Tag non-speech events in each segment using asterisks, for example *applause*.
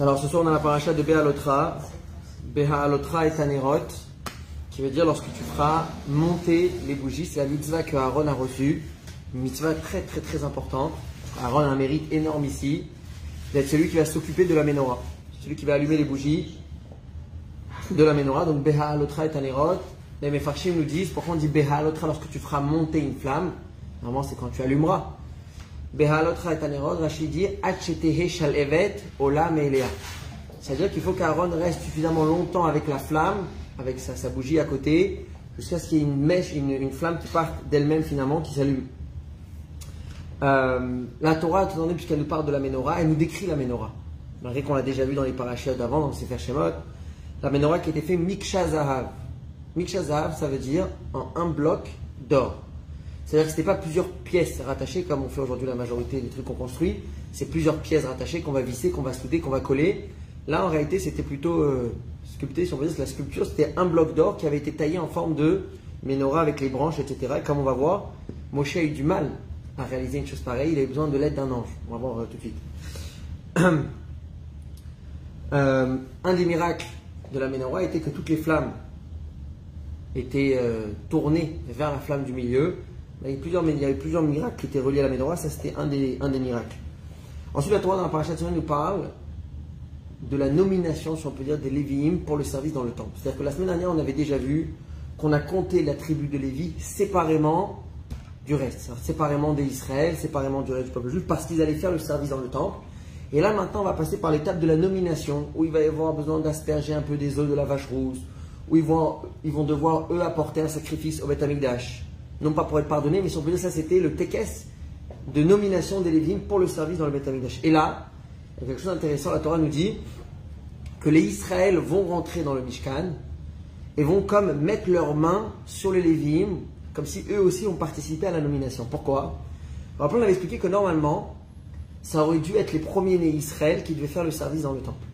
Alors ce soir on a la paracha de Béalotra, Béalotra et Tanerot, qui veut dire lorsque tu feras monter les bougies, c'est la mitzvah que Aaron a reçue, une mitzvah très très très importante. Aaron a un mérite énorme ici, d'être celui qui va s'occuper de la menorah, celui qui va allumer les bougies de la menorah, donc Béalotra et Tanerot. Les Mefarshim nous disent pourquoi on dit Béalotra lorsque tu feras monter une flamme, normalement c'est quand tu allumeras. Rachid dit. C'est-à-dire qu'il faut qu'Aaron reste suffisamment longtemps avec la flamme, avec sa, bougie à côté, jusqu'à ce qu'il y ait une mèche, une, flamme qui parte d'elle-même finalement, qui s'allume. Euh, la Torah, tout donné, puisqu'elle nous parle de la menorah, elle nous décrit la menorah. Malgré qu'on l'a déjà vu dans les parachutes d'avant, dans le Sefer Shemot, la menorah qui été faite Miksha Zahav. Miksha Zahav, ça veut dire en un bloc d'or. C'est-à-dire que ce n'était pas plusieurs pièces rattachées comme on fait aujourd'hui la majorité des trucs qu'on construit. C'est plusieurs pièces rattachées qu'on va visser, qu'on va souder, qu'on va coller. Là, en réalité, c'était plutôt euh, sculpté, si on veut dire, la sculpture, c'était un bloc d'or qui avait été taillé en forme de menorah avec les branches, etc. Et comme on va voir, Moshe a eu du mal à réaliser une chose pareille. Il avait besoin de l'aide d'un ange. On va voir euh, tout de suite. *clears throat* Euh, un des miracles de la menorah était que toutes les flammes étaient euh, tournées vers la flamme du milieu. Il y, avait plusieurs, plusieurs miracles qui étaient reliés à la menorah, ça c'était un des, miracles. Ensuite, la Torah dans la paracha nous parle de la nomination, si on peut dire, des Lévi'im pour le service dans le temple. C'est-à-dire que la semaine dernière, on avait déjà vu qu'on a compté la tribu de Lévi séparément du reste, séparément des Israël, séparément du reste du peuple juif, parce qu'ils allaient faire le service dans le temple. Et là, maintenant, on va passer par l'étape de la nomination, où il va y avoir besoin d'asperger un peu des œufs de la vache rousse, où ils vont, ils vont devoir, eux, apporter un sacrifice au Beth Amikdash. Non pas pour être pardonnés, mais si on peut dire ça, c'était le tekes de nomination des Lévim pour le service dans le Beth Amikdash. Et là, il y a quelque chose d'intéressant, la Torah nous dit que les Israël vont rentrer dans le Mishkan et vont comme mettre leurs mains sur les Lévim, comme si eux aussi ont participé à la nomination. Pourquoi? Rappelons, on avait expliqué que normalement, ça aurait dû être les premiers-nés Israël qui devaient faire le service dans le temple.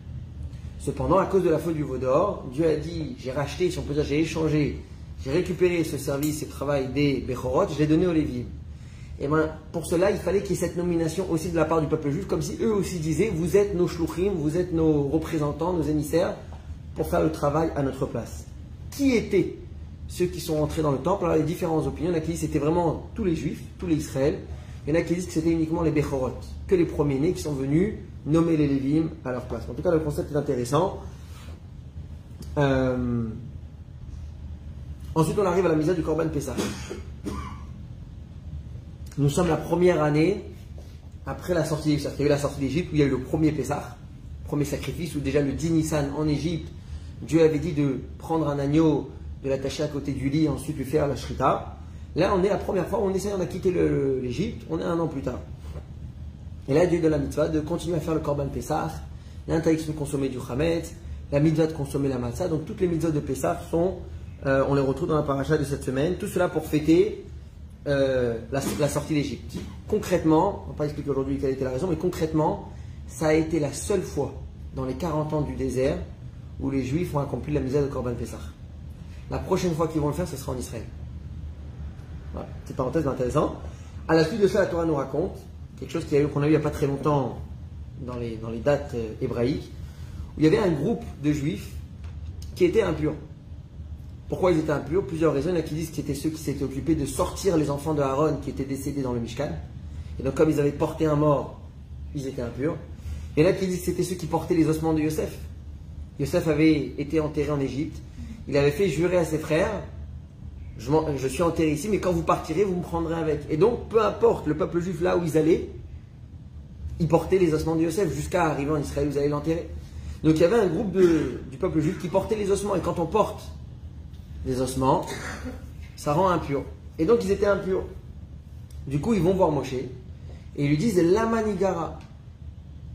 Cependant, à cause de la faute du veau d'or, Dieu a dit j'ai racheté, si on peut dire, j'ai échangé, j'ai récupéré ce service et travail des Bechorot, je l'ai donné aux Lévites. Et ben, pour cela, il fallait qu'il y ait cette nomination aussi de la part du peuple juif, comme si eux aussi disaient Vous êtes nos shluchim, vous êtes nos représentants, nos émissaires, pour faire le travail à notre place. Qui étaient ceux qui sont entrés dans le temple? Alors, a différentes opinions. Il y en a qui disent que c'était vraiment tous les juifs, tous les Israël. Il y en a qui disent que c'était uniquement les Bechorot, que les premiers-nés qui sont venus nommer les Lévim à leur place. En tout cas, le concept est intéressant. Euh... Ensuite, on arrive à la misère du Corban Pessah. Nous sommes la première année après la sortie d'Égypte. Il y a eu la sortie d'Égypte où il y a eu le premier Pessah, premier sacrifice, où déjà le 10 Nissan en Égypte, Dieu avait dit de prendre un agneau, de l'attacher à côté du lit et ensuite lui faire la shrita. Là, on est la première fois on essaie, on a quitté l'Égypte, on est un an plus tard. Et là, Dieu donne la mitzvah de continuer à faire le Corban Pessah, l'interdiction de consommer du Hametz, la mitzvah de consommer la matzah. Donc toutes les mitzvahs de Pessah sont, euh, on les retrouve dans la paracha de cette semaine. Tout cela pour fêter euh, la, sortie d'Égypte. Concrètement, on ne va pas expliquer aujourd'hui quelle était la raison, mais concrètement, ça a été la seule fois dans les 40 ans du désert où les Juifs ont accompli la misère de Corban Pessah. La prochaine fois qu'ils vont le faire, ce sera en Israël. Voilà, petite parenthèse intéressant. À la suite de ça, la Torah nous raconte quelque chose qu'on a, eu, il n'y a pas très longtemps dans les, dans les dates euh, hébraïques, où il y avait un groupe de Juifs qui étaient impurs. Pourquoi ils étaient impurs? Plusieurs raisons. Il y en a qui disent que c'était ceux qui s'étaient occupés de sortir les enfants de Aaron qui étaient décédés dans le Mishkan. Et donc, comme ils avaient porté un mort, ils étaient impurs. Il y en a qui disent que c'était ceux qui portaient les ossements de Yosef. Yosef avait été enterré en Égypte. Il avait fait jurer à ses frères je, suis enterré ici, mais quand vous partirez, vous me prendrez avec. Et donc, peu importe le peuple juif là où ils allaient, ils portaient les ossements de Yosef jusqu'à arriver en Israël, vous allez l'enterrer. Donc, il y avait un groupe de, du peuple juif qui portait les ossements. Et quand on porte les ossements, ça rend impur. Et donc, ils étaient impurs. Du coup, ils vont voir Moshe et ils lui disent La manigara.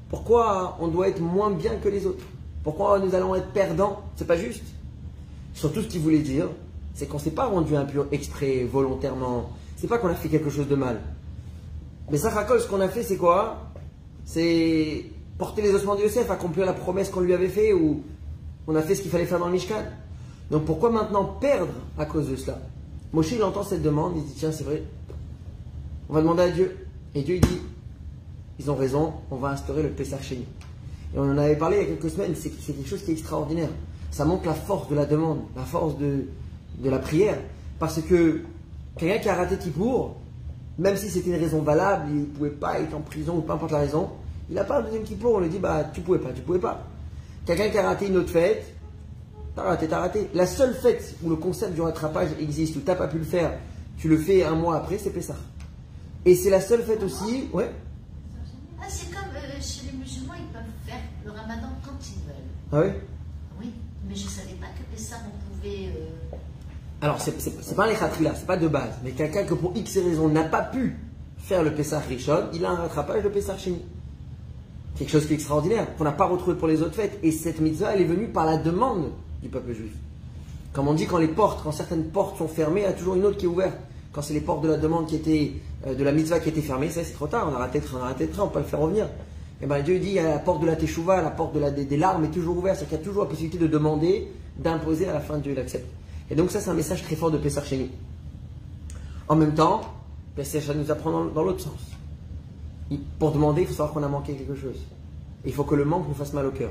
Pourquoi on doit être moins bien que les autres? Pourquoi nous allons être perdants? C'est pas juste. Surtout ce qu'il voulait dire, c'est qu'on ne s'est pas rendu impur exprès, volontairement. C'est pas qu'on a fait quelque chose de mal. Mais Sachakol, ce qu'on a fait, c'est quoi? C'est porter les ossements de Yosef, accomplir la promesse qu'on lui avait fait, ou on a fait ce qu'il fallait faire dans le Mishkan. Donc pourquoi maintenant perdre à cause de cela? Moshe, il entend cette demande, il dit tiens, c'est vrai, on va demander à Dieu. Et Dieu, il dit ils ont raison, on va instaurer le Pessah chez. Et on en avait parlé il y a quelques semaines, c'est quelque chose qui est extraordinaire. Ça montre la force de la demande, la force de, de la prière. Parce que quelqu'un qui a raté Kippour, même si c'était une raison valable, il ne pouvait pas être en prison ou peu importe la raison, il n'a pas un deuxième Kippour, on lui dit bah tu pouvais pas, tu pouvais pas. Quelqu'un qui a raté une autre fête, t'as raté, t'as raté. La seule fête où le concept du rattrapage existe, où t'as pas pu le faire, tu le fais un mois après, c'est Pessah. Et c'est la seule fête aussi, ouais. Ah, c'est comme euh, chez les musulmans, ils peuvent faire le ramadan quand ils veulent. Ah ouais? Oui, mais je ne savais pas que Pessah, on pouvait. euh, Alors, c'est pas un lechatria, c'est pas de base, mais quelqu'un que pour X raisons n'a pas pu faire le Pessah Rishon, il a un rattrapage de Pessah Sheni. Quelque chose qui est extraordinaire, qu'on n'a pas retrouvé pour les autres fêtes. Et cette mitzvah, elle est venue par la demande du peuple juif. Comme on dit, quand les portes, quand certaines portes sont fermées, il y a toujours une autre qui est ouverte. Quand c'est les portes de la demande qui étaient, euh, de la mitzvah qui étaient fermées, ça c'est trop tard, on a raté le on a raté le train, on peut le faire revenir. Et bien Dieu dit, la porte de la teshuva, la porte des, larmes est toujours ouverte, c'est-à-dire qu'il y a toujours la possibilité de demander, d'imposer, à la fin Dieu l'accepte. Et donc ça c'est un message très fort de Pessah chez nous. En même temps, Pessah nous apprend dans, l'autre sens. Pour demander, il faut savoir qu'on a manqué quelque chose. Il faut que le manque nous fasse mal au cœur.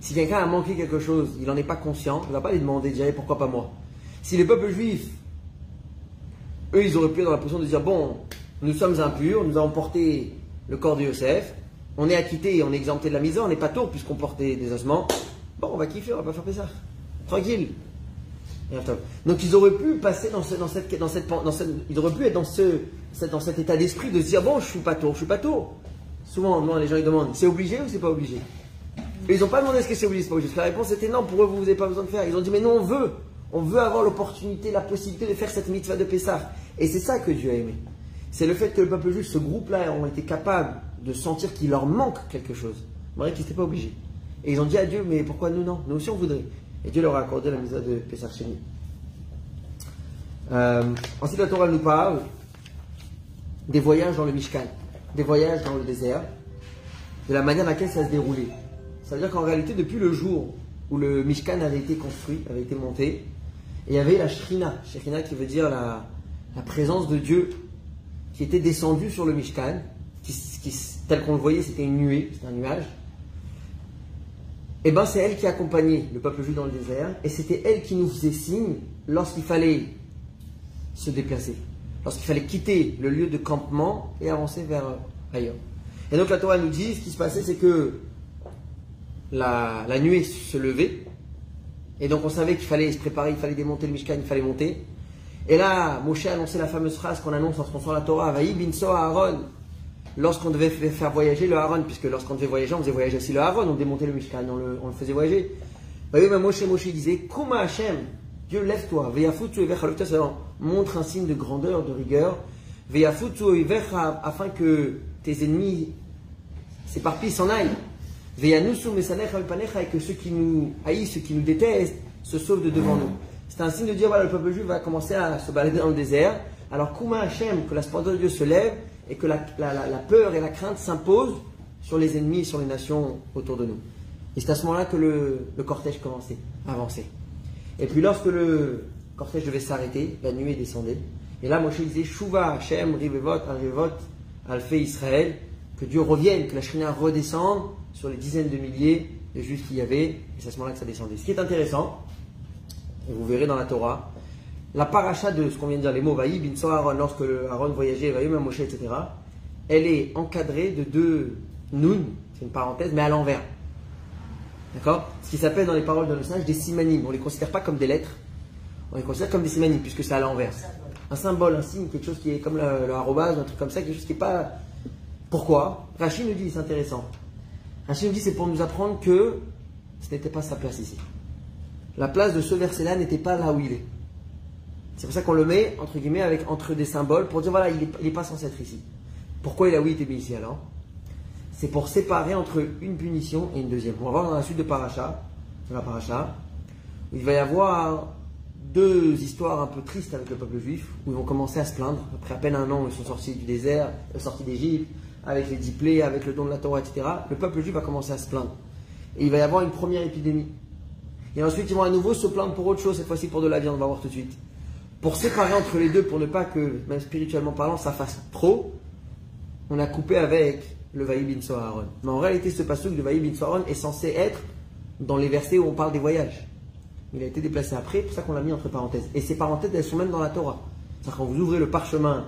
Si quelqu'un a manqué quelque chose, il n'en est pas conscient, il ne va pas lui demander, dire pourquoi pas moi? Si le peuple juif, eux, ils auraient pu être dans la position de dire bon, nous sommes impurs, nous avons porté le corps de Yosef, on est acquitté on est exempté de la misère, on n'est pas tôt puisqu'on portait des ossements. Bon, on va kiffer, on va pas faire ça. Tranquille. Donc ils auraient pu passer dans, ce- dans cette, dans cette, dans cette- ils auraient pu être dans cet état d'esprit de se dire bon, je suis pas tôt, je suis pas tôt. Souvent, moi, les gens ils demandent, c'est obligé ou c'est pas obligé? Ils n'ont pas demandé est-ce que c'est obligé. Parce que la réponse était non, pour eux, vous n'avez pas besoin de faire. Ils ont dit, mais nous, on veut. On veut avoir l'opportunité, la possibilité de faire cette mitzvah de Pessah. Et c'est ça que Dieu a aimé. C'est le fait que le peuple juif, ce groupe-là, ont été capables de sentir qu'il leur manque quelque chose. Malgré qu'ils n'étaient pas obligés. Et ils ont dit à Dieu, mais pourquoi nous non? Nous aussi, on voudrait. Et Dieu leur a accordé la mitzvah de Pessah chez nous. Euh, ensuite, la Torah nous parle des voyages dans le Mishkan, des voyages dans le désert, de la manière dans laquelle ça se déroulait. Ça veut dire qu'en réalité, depuis le jour où le Mishkan avait été construit, avait été monté, il y avait la Shrina, Shrina qui veut dire la, présence de Dieu qui était descendue sur le Mishkan, tel qu'on le voyait, c'était une nuée, c'était un nuage. Et ben c'est elle qui accompagnait le peuple juif dans le désert, et c'était elle qui nous faisait signe lorsqu'il fallait se déplacer, lorsqu'il fallait quitter le lieu de campement et avancer vers euh, ailleurs. Et donc la Torah nous dit, ce qui se passait, c'est que la, la nuée se levait, et donc on savait qu'il fallait se préparer, il fallait démonter le Mishkan, il fallait monter. Et là, Moshe a annoncé la fameuse phrase qu'on annonce lorsqu'on sort la Torah, Vaï binso Aaron, lorsqu'on devait faire voyager le Aaron, puisque lorsqu'on devait voyager, on faisait voyager aussi le Aaron, on démontait le Mishkan, on le, faisait voyager. Vaï mais Moshe, Moshe disait, Kuma Hashem, Dieu lève-toi, Veyafutu Evecha Lefta, c'est-à-dire, montre un signe de grandeur, de rigueur, Veyafutu Evecha, afin que tes ennemis s'éparpillent, s'en aillent. Et que ceux qui nous haïssent, ceux qui nous détestent, se sauvent de devant nous. C'est un signe de dire, voilà, le peuple juif va commencer à se balader dans le désert. Alors, Kuma Hashem, que la splendeur de Dieu se lève et que la, peur et la crainte s'imposent sur les ennemis et sur les nations autour de nous. Et c'est à ce moment-là que le, cortège commençait à avancer. Et puis lorsque le cortège devait s'arrêter, la nuée descendait. Et là, Moshe disait Shuva Hashem, Rivevot, Arivot, Alfé Israël, que Dieu revienne, que la Shrina redescende sur les dizaines de milliers de juifs qu'il y avait. Et c'est à ce moment-là que ça descendait. Ce qui est intéressant, et vous verrez dans la Torah, la paracha de ce qu'on vient de dire, les mots Vaï, Binso Aaron, lorsque Aaron voyageait, Vaï, Moshe, etc., elle est encadrée de deux nun, c'est une parenthèse, mais à l'envers. D'accord? Ce qui s'appelle dans les paroles de nos sages des simanim. On ne les considère pas comme des lettres, on les considère comme des simanim, puisque c'est à l'envers. Un symbole, un signe, quelque chose qui est comme le, le arrobase, un truc comme ça, quelque chose qui n'est pas. Pourquoi? Rachid nous dit, c'est intéressant. Rachid nous dit, c'est pour nous apprendre que ce n'était pas sa place ici. La place de ce verset-là n'était pas là où il est. C'est pour ça qu'on le met, entre guillemets, avec entre des symboles, pour dire, voilà, il n'est pas censé être ici. Pourquoi il a oui été mis ici alors? C'est pour séparer entre une punition et une deuxième. On va voir dans la suite de Paracha, de la Paracha, où il va y avoir deux histoires un peu tristes avec le peuple juif, où ils vont commencer à se plaindre. Après à peine un an, ils sont sortis du désert, sortis d'Égypte, avec les dix plaies, avec le don de la Torah, etc. Le peuple juif va commencer à se plaindre. Et il va y avoir une première épidémie. Et ensuite, ils vont à nouveau se plaindre pour autre chose, cette fois-ci pour de la viande, on va voir tout de suite. Pour séparer entre les deux, pour ne pas que, même spirituellement parlant, ça fasse trop, on a coupé avec le Vaï bin Aaron. Mais en réalité, ce passage de Vaï bin Aaron est censé être dans les versets où on parle des voyages. Il a été déplacé après, c'est pour ça qu'on l'a mis entre parenthèses. Et ces parenthèses, elles sont même dans la Torah. C'est-à-dire quand vous ouvrez le parchemin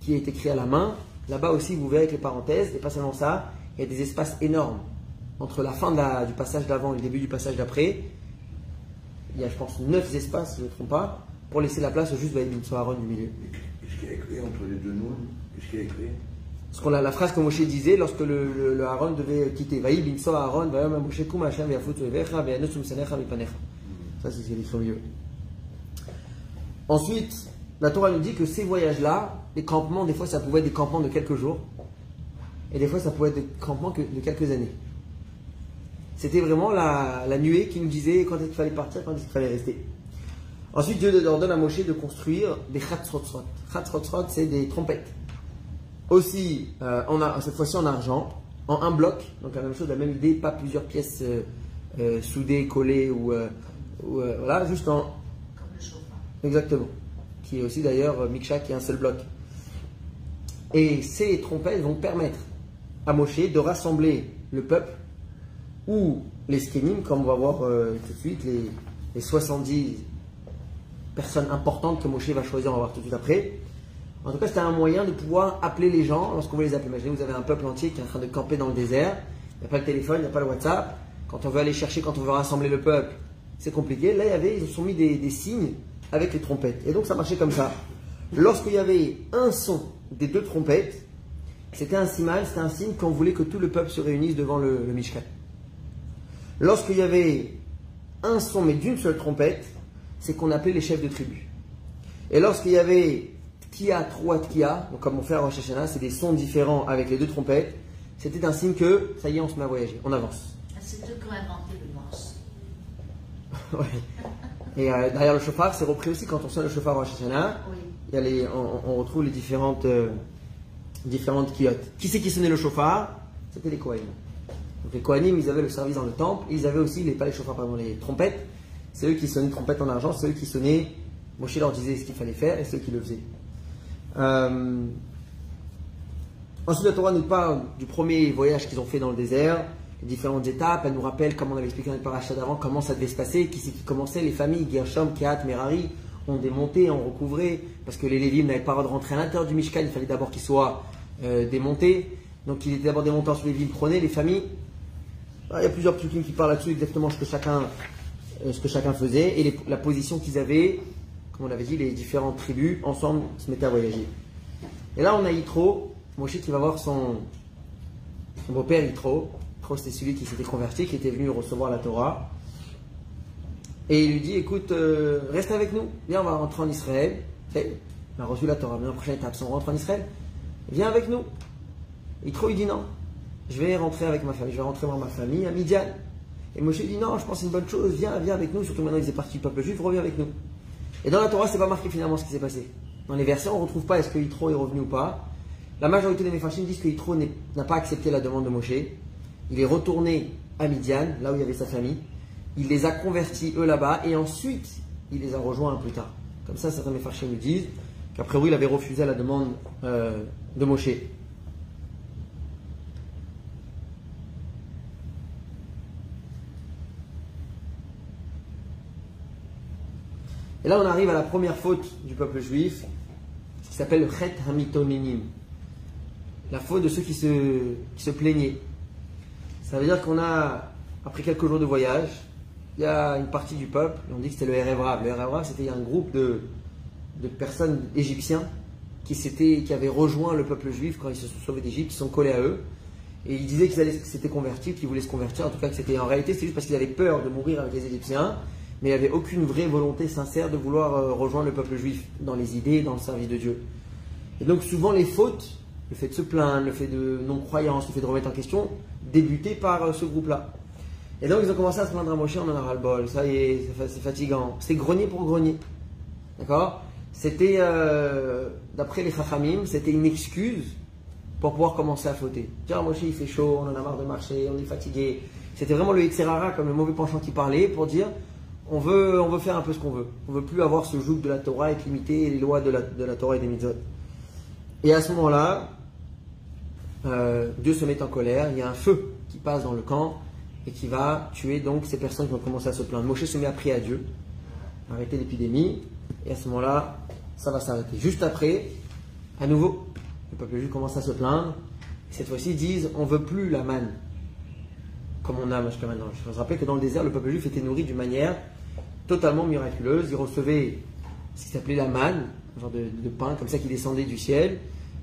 qui est écrit à la main, là-bas aussi vous verrez avec les parenthèses, et pas seulement ça, il y a des espaces énormes entre la fin du passage d'avant et le début du passage d'après. Il y a, je pense, neuf espaces, je ne me trompe pas, pour laisser la place au juste Vaïd Aaron du milieu. Qu'est-ce qu'il y a écrit entre les deux noms Qu'est-ce qu'il y a écrit? Ce qu'on a, la phrase que Moshe disait lorsque le, le, Aaron devait quitter. Vaï bin Aaron, Moshe kum Hashem ve'afutu evecha ve'anusum sanecha mipanecha. Ça, c'est ce qu'il écrit au milieu. Ensuite, la Torah nous dit que ces voyages-là, les campements, des fois, ça pouvait être des campements de quelques jours, et des fois, ça pouvait être des campements de quelques années. C'était vraiment la, nuée qui nous disait quand il fallait partir, quand il fallait rester. Ensuite, Dieu ordonne à Moshe de construire des chatzrotzrot. Chatzrotzrot, c'est des trompettes. Aussi, euh, on a, cette fois-ci en argent, en un bloc, donc la même chose, la même idée, pas plusieurs pièces euh, euh, soudées, collées ou, voilà, juste en. Comme le chauffard. Exactement. Qui est aussi d'ailleurs Miksha qui est un seul bloc. Et ces trompettes vont permettre à Moshe de rassembler le peuple ou les skénim, comme on va voir tout de suite, les, les 70 personnes importantes que Moshe va choisir, on va voir tout de suite après. En tout cas, c'était un moyen de pouvoir appeler les gens lorsqu'on veut les appeler. Imaginez, vous avez un peuple entier qui est en train de camper dans le désert. Il n'y a pas le téléphone, il n'y a pas le WhatsApp. Quand on veut aller chercher, quand on veut rassembler le peuple, c'est compliqué. Là, il y avait, ils ont mis des, signes avec les trompettes. Et donc, ça marchait comme ça. Lorsqu'il y avait un son des deux trompettes, c'était un signal, c'était un signe qu'on voulait que tout le peuple se réunisse devant le, le Mishkan. Lorsqu'il y avait un son, mais d'une seule trompette, c'est qu'on appelait les chefs de tribu. Et lorsqu'il y avait Tia, trois Tia, donc comme on fait à Rosh Hashanah, c'est des sons différents avec les deux trompettes. C'était un signe que ça y est, on se met à voyager, on avance. Ah, c'est eux qui ont inventé le morse. *laughs* ouais. Et euh, derrière le chauffard, c'est repris aussi quand on sonne le chauffard Rosh Hashanah. Oui. Il y a les, on, retrouve les différentes, euh, différentes quillottes. Qui c'est qui sonnait le chauffard? C'était les Kohanim. Donc les Kohanim, ils avaient le service dans le temple. Ils avaient aussi, les, pas les chauffards, pardon, les trompettes. C'est eux qui sonnaient trompettes en argent, c'est eux qui sonnaient. Moshe leur disait ce qu'il fallait faire et c'est eux qui le faisaient. Euh, ensuite, la Torah nous parle du premier voyage qu'ils ont fait dans le désert, différentes étapes. Elle nous rappelle, comme on avait expliqué dans les parachats d'avant, comment ça devait se passer, qui qui commençait. Les familles, Gershom, Kehat, Merari, ont démonté, ont recouvré, parce que les Lévim n'avaient pas le droit de rentrer à l'intérieur du Mishkan, il fallait d'abord qu'ils soient euh, démontés. Donc, il était d'abord démonté, ensuite les villes prenaient, les familles. Ah, il y a plusieurs trucs qui parlent là-dessus, exactement ce que chacun, euh, ce que chacun faisait et la position qu'ils avaient comme on l'avait dit, les différentes tribus ensemble se mettaient à voyager. Et là, on a Yitro, Moshe qui va voir son, beau-père Yitro. Yitro, c'était celui qui s'était converti, qui était venu recevoir la Torah. Et il lui dit Écoute, euh, reste avec nous, viens, on va rentrer en Israël. On a reçu la Torah, mais la prochaine étape, on rentre en Israël. Viens avec nous. Yitro, il dit non. Je vais rentrer avec ma famille, je vais rentrer voir ma famille à Midian. Et Moshe dit non, je pense c'est une bonne chose, viens, viens avec nous, surtout maintenant il faisait partie du peuple juif, reviens avec nous. Et dans la Torah, c'est pas marqué finalement ce qui s'est passé. Dans les versets, on ne retrouve pas est-ce que Yitro est revenu ou pas. La majorité des Mephachim disent que Yitro n'a pas accepté la demande de Moshe. Il est retourné à Midian, là où il y avait sa famille. Il les a convertis eux là-bas et ensuite il les a rejoints un peu tard. Comme ça, certains Mephachim nous disent qu'après oui, il avait refusé la demande euh, de Moshe. Et là, on arrive à la première faute du peuple juif, qui s'appelle Chet Hamitominim. La faute de ceux qui se plaignaient. Ça veut dire qu'on a, après quelques jours de voyage, il y a une partie du peuple, on dit que c'était le Erevrav. Le Erevrav, c'était un groupe de, de personnes égyptiens qui, qui avaient rejoint le peuple juif quand ils se sont sauvés d'Égypte, qui sont collés à eux. Et ils disaient qu'ils s'étaient convertis, qu'ils voulaient se convertir. En tout cas, c'était en réalité, juste parce qu'ils avaient peur de mourir avec les Égyptiens mais il n'y avait aucune vraie volonté sincère de vouloir euh, rejoindre le peuple juif dans les idées, dans le service de Dieu. Et donc souvent les fautes, le fait de se plaindre, le fait de non-croyance, le fait de remettre en question, débutaient par euh, ce groupe-là. Et donc ils ont commencé à se plaindre à Moshe, on en a ras-le-bol, ça y est, c'est fatigant. C'est grenier pour grenier. D'accord? C'était, euh, d'après les Chachamim, c'était une excuse pour pouvoir commencer à fauter. Tiens, Moshe il fait chaud, on en a marre de marcher, on est fatigué. C'était vraiment le Yitzhara comme le mauvais penchant qui parlait pour dire on veut, on veut faire un peu ce qu'on veut. On veut plus avoir ce joug de la Torah, être limité les lois de la, de la Torah et des mitzvot. Et à ce moment-là, euh, Dieu se met en colère, il y a un feu qui passe dans le camp et qui va tuer donc ces personnes qui ont commencé à se plaindre. Moshe se met à prier à Dieu, arrêter l'épidémie, et à ce moment-là, ça va s'arrêter. Juste après, à nouveau, le peuple juif commence à se plaindre. Cette fois-ci, ils disent on veut plus la manne comme on a jusqu'à maintenant. Je vous rappelle que dans le désert, le peuple juif était nourri d'une manière totalement miraculeuse. Il recevait ce qui s'appelait la manne, un genre de pain comme ça qui descendait du ciel.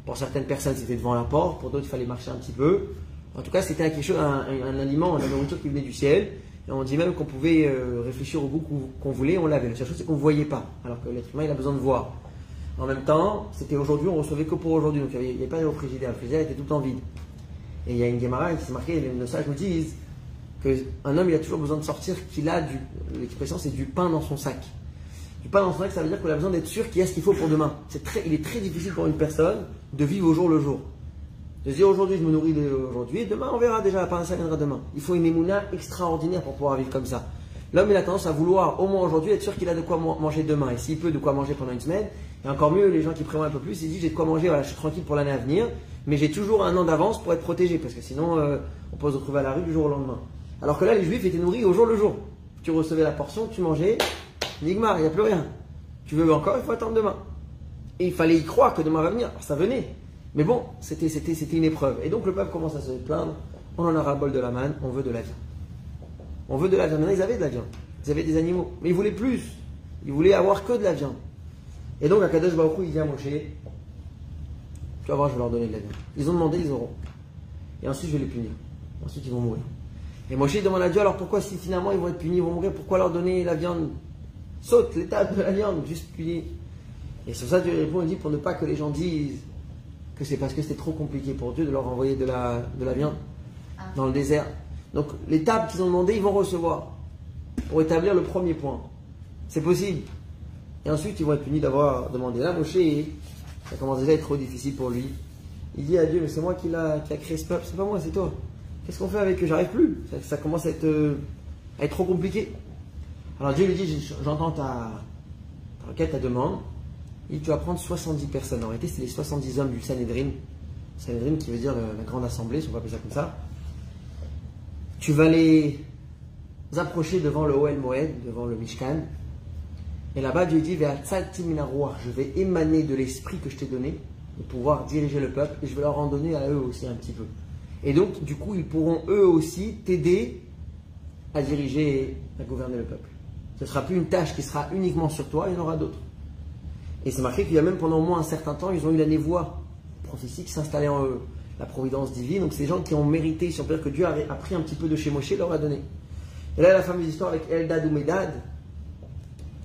Pour certaines personnes, c'était devant la porte, pour d'autres, il fallait marcher un petit peu. En tout cas, c'était chose, un, un, aliment, nourriture qui venait du ciel. Et on dit même qu'on pouvait euh, réfléchir au goût qu'on voulait, on l'avait. La seule chose, c'est qu'on ne voyait pas, alors que l'être humain, il a besoin de voir. En même temps, c'était aujourd'hui, on recevait que pour aujourd'hui. Donc il n'y avait, pas de frigidaire. Le frigidaire était tout temps vide. Et il y a une Gemara qui s'est marquée, les sages nous disent qu'un homme, il a toujours besoin de sortir qu'il a du. L'expression, c'est du pain dans son sac. Du pain dans son ça veut dire qu'il a besoin d'être sûr qu'il y a ce qu'il faut pour demain. Il est très difficile pour une personne de vivre au jour le jour. De dire aujourd'hui, je me nourris aujourd'hui, demain, on verra déjà, la ça viendra demain. Il faut une émouna extraordinaire pour pouvoir vivre comme ça. L'homme, il a tendance à vouloir, au moins aujourd'hui, être sûr qu'il a de quoi manger demain. Et s'il peut de quoi manger pendant une semaine, et encore mieux, les gens qui prévoient un peu plus, ils disent j'ai de quoi manger, voilà, je suis tranquille pour l'année à venir, mais j'ai toujours un an d'avance pour être protégé, parce que sinon, euh, on peut se retrouver à la rue du jour au lendemain. Alors que là, les juifs étaient nourris au jour le jour. Tu recevais la portion, tu mangeais, nigmar, il n'y a plus rien. Tu veux encore, il faut attendre demain. Et il fallait y croire que demain va venir. Ça venait. Mais bon, c'était, une épreuve. Et donc le peuple commence à se plaindre. On en a ras le bol de la manne, on veut de la viande. On veut de la viande. Maintenant, ils avaient de la viande. Ils avaient des animaux. Mais ils voulaient plus. Ils voulaient avoir que de la viande. Et donc, à Kadosh Baruch il dit Moshe Tu vas voir, je vais leur donner de la viande. Ils ont demandé, ils auront. Et ensuite, je vais les punir. Ensuite, ils vont mourir. Et Moshe demande à Dieu alors pourquoi, si finalement ils vont être punis, ils vont mourir, pourquoi leur donner la viande? Saute l'étape de la viande, juste punis. Et sur ça, Dieu répond il dit pour ne pas que les gens disent que c'est parce que c'était trop compliqué pour Dieu de leur envoyer de la, de la viande ah. dans le désert. Donc l'étape qu'ils ont demandé, ils vont recevoir pour établir le premier point. C'est possible. Et ensuite, ils vont être punis d'avoir demandé. Là, Moshe, ça commence déjà à être trop difficile pour lui. Il dit à Dieu, mais c'est moi qui l'a créé ce peuple, c'est pas moi, c'est toi. Qu'est-ce qu'on fait avec eux? J'arrive plus. Ça, commence à être, euh, à être, trop compliqué. Alors Dieu lui dit, j'entends ta, requête, ta demande. Il dit, tu vas prendre 70 personnes. En réalité, c'est les 70 hommes du Sanhedrin. Sanhedrin qui veut dire la, grande assemblée, si on peut appeler ça comme ça. Tu vas les approcher devant le Oel Moed, devant le Mishkan. Et là-bas, Dieu dit, je vais émaner de l'esprit que je t'ai donné pour pouvoir diriger le peuple et je vais leur en donner à eux aussi un petit peu. Et donc, du coup, ils pourront eux aussi t'aider à diriger, à gouverner le peuple. Ce ne sera plus une tâche qui sera uniquement sur toi, il y en aura d'autres. Et c'est marqué qu'il y a même pendant au moins un certain temps, ils ont eu la névoie prophétie qui s'installait en eux, la providence divine. Donc, des gens qui ont mérité, si on peut dire que Dieu a, pris un petit peu de chez Moshe, leur a donné. Et là, la fameuse histoire avec Eldad ou Medad,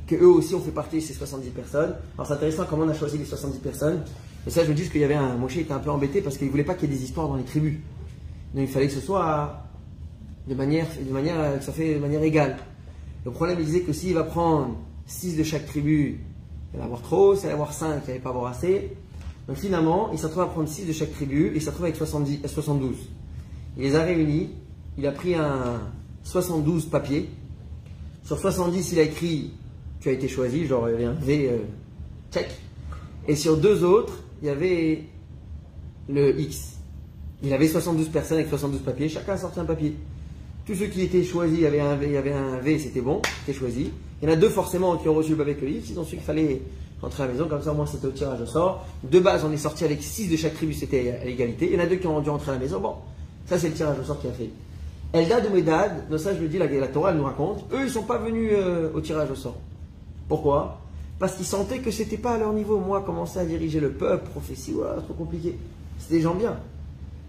que eux aussi ont fait partie de ces 70 personnes. Alors, c'est intéressant comment on a choisi les 70 personnes. Et ça, je veux dire qu'il y avait un. Moshe était un peu embêté parce qu'il ne voulait pas qu'il y ait des histoires dans les tribus. Il fallait que ce soit de manière, de manière, ça fait de manière égale. Le problème, il disait que s'il va prendre 6 de chaque tribu, il va avoir trop, s'il va avoir 5, il va pas avoir assez. Donc finalement, il s'est retrouvé à prendre 6 de chaque tribu et il s'est retrouvé avec 70, 72. Il les a réunis, il a pris un 72 papiers. Sur 70, il a écrit Tu as été choisi, genre il y avait un V, euh, check. Et sur deux autres, il y avait le X. Il avait 72 personnes avec 72 papiers, chacun a sorti un papier. Tous ceux qui étaient choisis, il y avait un V, avait un V c'était bon, c'était choisi. Il y en a deux forcément qui ont reçu le papier ils ont su qu'il fallait rentrer à la maison, comme ça moi c'était au tirage au sort. De base, on est sorti avec 6 de chaque tribu, c'était à l'égalité. Il y en a deux qui ont dû rentrer à la maison, bon, ça c'est le tirage au sort qui a fait. Eldad ou Medad, donc ça je le dis, la, Torah elle nous raconte, eux ils ne sont pas venus euh, au tirage au sort. Pourquoi? Parce qu'ils sentaient que c'était pas à leur niveau. Moi, commencer à diriger le peuple, prophétie, voilà, trop compliqué. C'était des gens bien.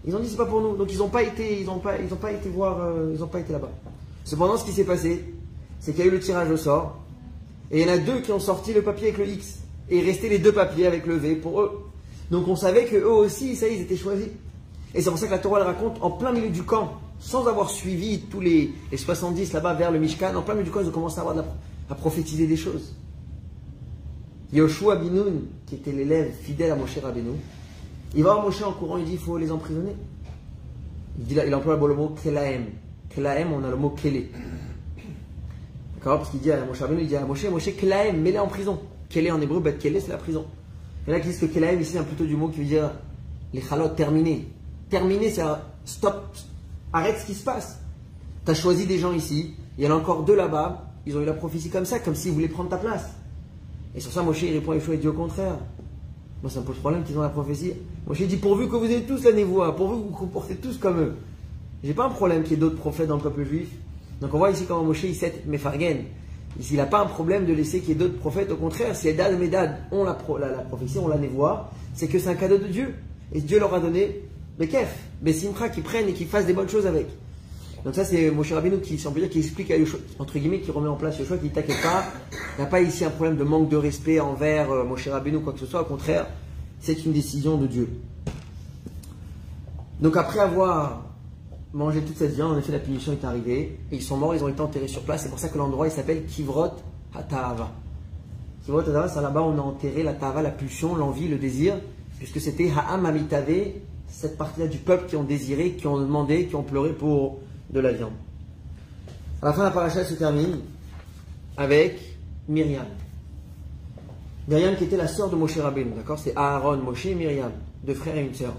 Ils ont dit c'est pas pour nous. Donc ils n'ont pas été, ils ont pas, ils ont pas été voir, euh, ils ont pas été là-bas. Cependant, ce qui s'est passé, c'est qu'il y a eu le tirage au sort. Et il y en a deux qui ont sorti le papier avec le X. Et il restait les deux papiers avec le V pour eux. Donc on savait que eux aussi, ça, ils étaient choisis. Et c'est pour ça que la Torah le raconte en plein milieu du camp, sans avoir suivi tous les, les 70 là-bas vers le Mishkan, en plein milieu du camp, ils ont commencé à, avoir à prophétiser des choses. Yoshua Binoun, qui était l'élève fidèle à Moshe Rabbeinu, il va voir Moshe en courant, il dit il faut les emprisonner. Il, dit, il emploie le mot Kelaem. Kelaem, on a le mot Kele. D'accord Parce qu'il dit à Moshe il dit à Moshe, Moshe Kelaem, mets-les en prison. Kele en hébreu, Bet Kele, c'est la prison. Et là, qui dit que Kelaem ici, c'est plutôt du mot qui veut dire les chalotes terminés. terminer, c'est stop, arrête ce qui se passe. Tu as choisi des gens ici, il y en a encore deux là-bas, ils ont eu la prophétie comme ça, comme s'ils voulaient prendre ta place. Et sur ça, Moshe il répond à Yeshua et dit au contraire. Moi, ça me pose problème qu'ils ont la prophétie. Moshe dit pourvu que vous ayez tous la névoie, pourvu que vous vous comportez tous comme eux. J'ai pas un problème qu'il y ait d'autres prophètes dans le peuple juif. Donc on voit ici comment Moshe il sait Mefargen. Ici, il n'a pas un problème de laisser qu'il y ait d'autres prophètes. Au contraire, si Eldad et Medad ont la, prophétie, on la névoie, c'est que c'est un cadeau de Dieu. Et Dieu leur a donné le kef, les simcha, qui prennent et qui fassent des bonnes choses avec. Donc ça, c'est Moshe Rabbeinu qui, explique à Yoshua, entre guillemets, qui remet en place Yoshua, qui t'inquiète pas, il n'y a pas ici un problème de manque de respect envers euh, Moshe Rabbeinu ou quoi que ce soit. Au contraire, c'est une décision de Dieu. Donc après avoir mangé toute cette viande, en effet, la punition est arrivée, et ils sont morts, ils ont été enterrés sur place. C'est pour ça que l'endroit, il s'appelle Kivrot Hatahava. Kivrot Hatahava, c'est là-bas où on a enterré la Tahava, la pulsion, l'envie, le désir, puisque c'était Ha'am Amitave, cette partie-là du peuple qui ont désiré, qui ont demandé, qui ont pleuré pour de la viande. À la fin, la paracha se termine avec Myriam. Myriam qui était la sœur de Moshe Rabbeinu, d'accord? C'est Aaron, Moshe et Myriam, deux frères et une sœur.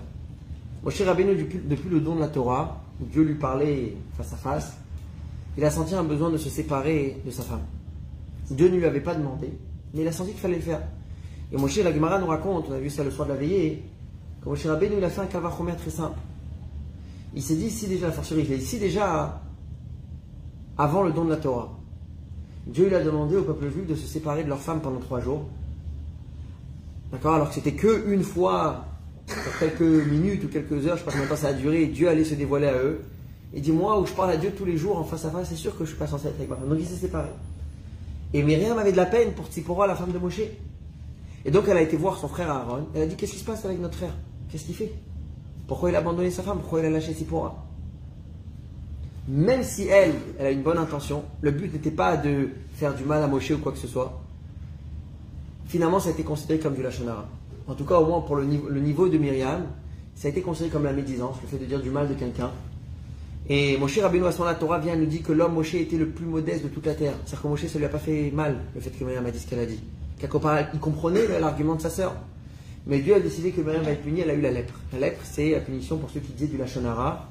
Moshe Rabbeinu, depuis, le don de la Torah, Dieu lui parlait face à face, il a senti un besoin de se séparer de sa femme. Dieu ne lui avait pas demandé, mais il a senti qu'il fallait le faire. Et Moshe, la Gemara nous raconte, on a vu ça le soir de la veillée, que Moshe Rabbeinu, a fait un kavachomer très simple. Il s'est dit, si déjà, la forcerie, il si déjà, avant le don de la Torah, Dieu lui a demandé au peuple juif de se séparer de leur femme pendant trois jours, d'accord? Alors que c'était que une fois, quelques minutes ou quelques heures, je ne sais pas combien de temps ça a duré, Dieu allait se dévoiler à eux. Et dit, moi, où je parle à Dieu tous les jours en face à face, c'est sûr que je ne suis pas censé être avec ma femme. Donc il s'est séparé. Et Myriam avait de la peine pour Tzipora, la femme de Moshe. Et donc elle a été voir son frère Aaron. Elle a dit, qu'est-ce qui se passe avec notre frère? Qu'est-ce qu'il fait? Pourquoi il a abandonné sa femme? Pourquoi il a lâché Sipora Même si elle, elle a une bonne intention, le but n'était pas de faire du mal à Moshe ou quoi que ce soit. Finalement, ça a été considéré comme du lachonara. En tout cas, au moins pour le niveau, de Myriam, ça a été considéré comme la médisance, le fait de dire du mal de quelqu'un. Et Moshe Rabbeinu à son Torah vient nous dit que l'homme Moshe était le plus modeste de toute la terre. C'est-à-dire que Moshe, ça lui a pas fait mal, le fait que Myriam a dit ce qu'elle a dit. Il comprenait l'argument de sa sœur. Mais Dieu a décidé que Myriam va être punie, elle a eu la lèpre. La lèpre, c'est la punition pour ceux qui disaient du lachonara,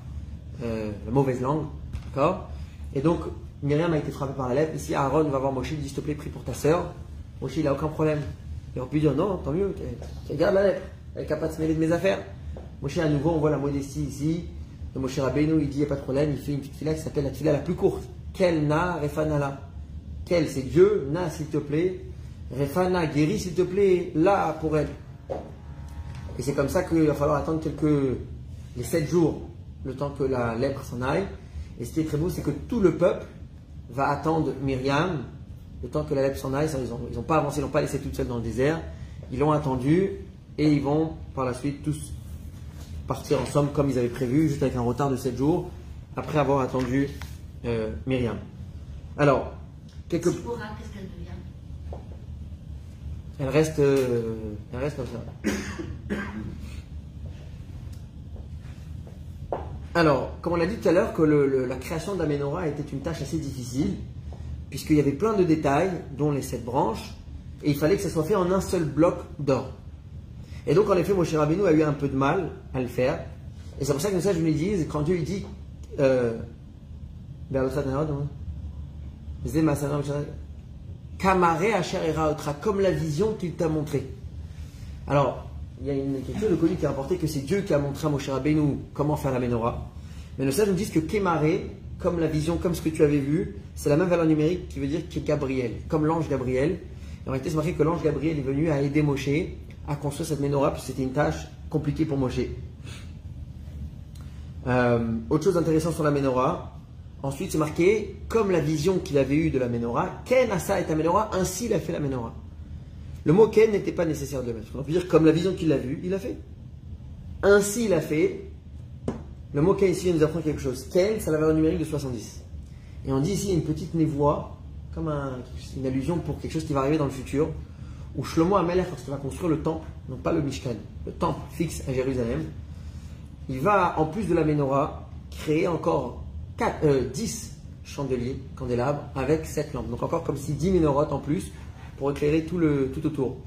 euh, la mauvaise langue. D'accord? Et donc, Myriam a été frappée par la lèpre. Ici, Aaron va voir Moshe, il dit S'il te plaît, prie pour ta sœur. Moshe, il n'a aucun problème. Et on peut dire Non, tant mieux, tu garde la lèpre. Elle est capable de se mêler de mes affaires. Moshe, à nouveau, on voit la modestie ici. Et Moshe Rabbeinu, il dit Il n'y a pas de problème, il fait une petite fila qui s'appelle la fila la plus courte. Quel na refanala Quel, c'est Dieu, na, s'il te plaît. Refana, guéris, s'il te plaît, là pour elle. Et c'est comme ça qu'il va falloir attendre quelques, les sept jours, le temps que la lèpre s'en aille. Et ce qui est très beau, c'est que tout le peuple va attendre Myriam, le temps que la lèpre s'en aille. Ils n'ont pas avancé, ils n'ont pas laissé toute seule dans le désert. Ils l'ont attendu et ils vont par la suite tous partir en somme comme ils avaient prévu, juste avec un retard de sept jours, après avoir attendu euh, Myriam. Alors, quelques... qu'est-ce qu'elle devient? Elle reste, euh, elle reste comme ça. Alors, comme on l'a dit tout à l'heure, que la création d'Amenora était une tâche assez difficile, puisqu'il y avait plein de détails, dont les sept branches, et il fallait que ça soit fait en un seul bloc d'or. Et donc, en effet, Moshe Rabbeinu a eu un peu de mal à le faire. Et c'est pour ça que nous, ça, je me dis, quand Dieu lui dit, euh, Kamaré comme la vision qu'il t'a montré. Alors, il y a une, quelque chose de connu qui a rapporté que c'est Dieu qui a montré à Moshe Rabbeinu comment faire la menorah. Mais le sages nous disent que Kemaré, comme la vision, comme ce que tu avais vu, c'est la même valeur numérique qui veut dire que Gabriel, comme l'ange Gabriel. Et en réalité, c'est marqué que l'ange Gabriel est venu à aider Moshe à construire cette menorah, puisque c'était une tâche compliquée pour Moshe. Euh, autre chose intéressante sur la menorah, Ensuite, c'est marqué, comme la vision qu'il avait eue de la menorah, Ken asa et menorah, ainsi il a fait la menorah. Le mot Ken n'était pas nécessaire de le mettre. On peut dire, comme la vision qu'il a vue, il a fait. Ainsi il a fait. Le mot Ken ici nous apprend quelque chose. Ken, ça la valeur numérique de 70. Et on dit ici, une petite névoie, comme une allusion pour quelque chose qui va arriver dans le futur, où Shlomo Amelech, lorsqu'il va construire le temple, non pas le Mishkan, le temple fixe à Jérusalem, il va, en plus de la menorah, créer encore 4, 10 euh, chandeliers, candélabres, avec 7 lampes. Donc encore comme si 10 minorotes en plus pour éclairer tout, le, tout autour.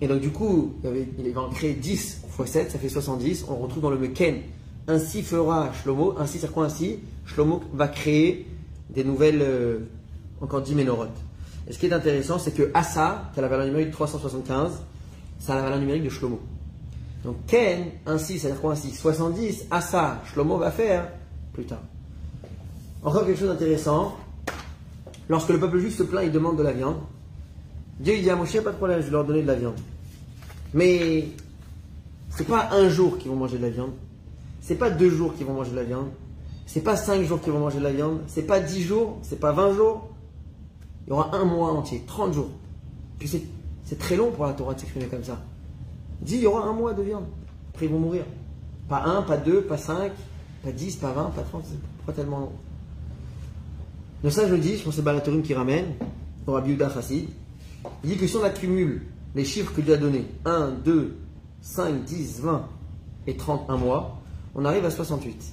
Et donc, du coup, il, avait, il va en créer 10 x 7, ça fait 70. On retrouve dans le Meken. Ainsi fera Shlomo. Ainsi, c'est quoi ainsi Shlomo va créer des nouvelles, euh, encore 10 ménorotes. Et ce qui est intéressant, c'est que Asa, qui a la valeur numérique de 375, ça a la valeur numérique de Shlomo. Donc Ken, ainsi, c'est-à-dire quoi ainsi 70, Asa, Shlomo va faire tard. Encore quelque chose d'intéressant. Lorsque le peuple juif se plaint, il demande de la viande. Dieu il dit à Moshe, pas de problème, je vais leur donner de la viande. Mais c'est pas un jour qu'ils vont manger de la viande. C'est pas deux jours qu'ils vont manger de la viande. C'est pas cinq jours qu'ils vont manger de la viande. C'est pas dix jours. C'est pas vingt jours. Il y aura un mois entier, 30 jours. C'est très long pour la Torah de s'exprimer comme ça. Dit, il y aura un mois de viande. Après, ils vont mourir. Pas un, pas deux, pas cinq, pas dix, pas vingt, pas trente. Pourquoi tellement long Donc ça, je le dis, je pense que c'est Balatorim qui ramène, au Rabbi Chassid. Il dit que si on accumule les chiffres que Dieu a donnés, 1, 2, 5, 10, 20 et 30, un mois, on arrive à 68.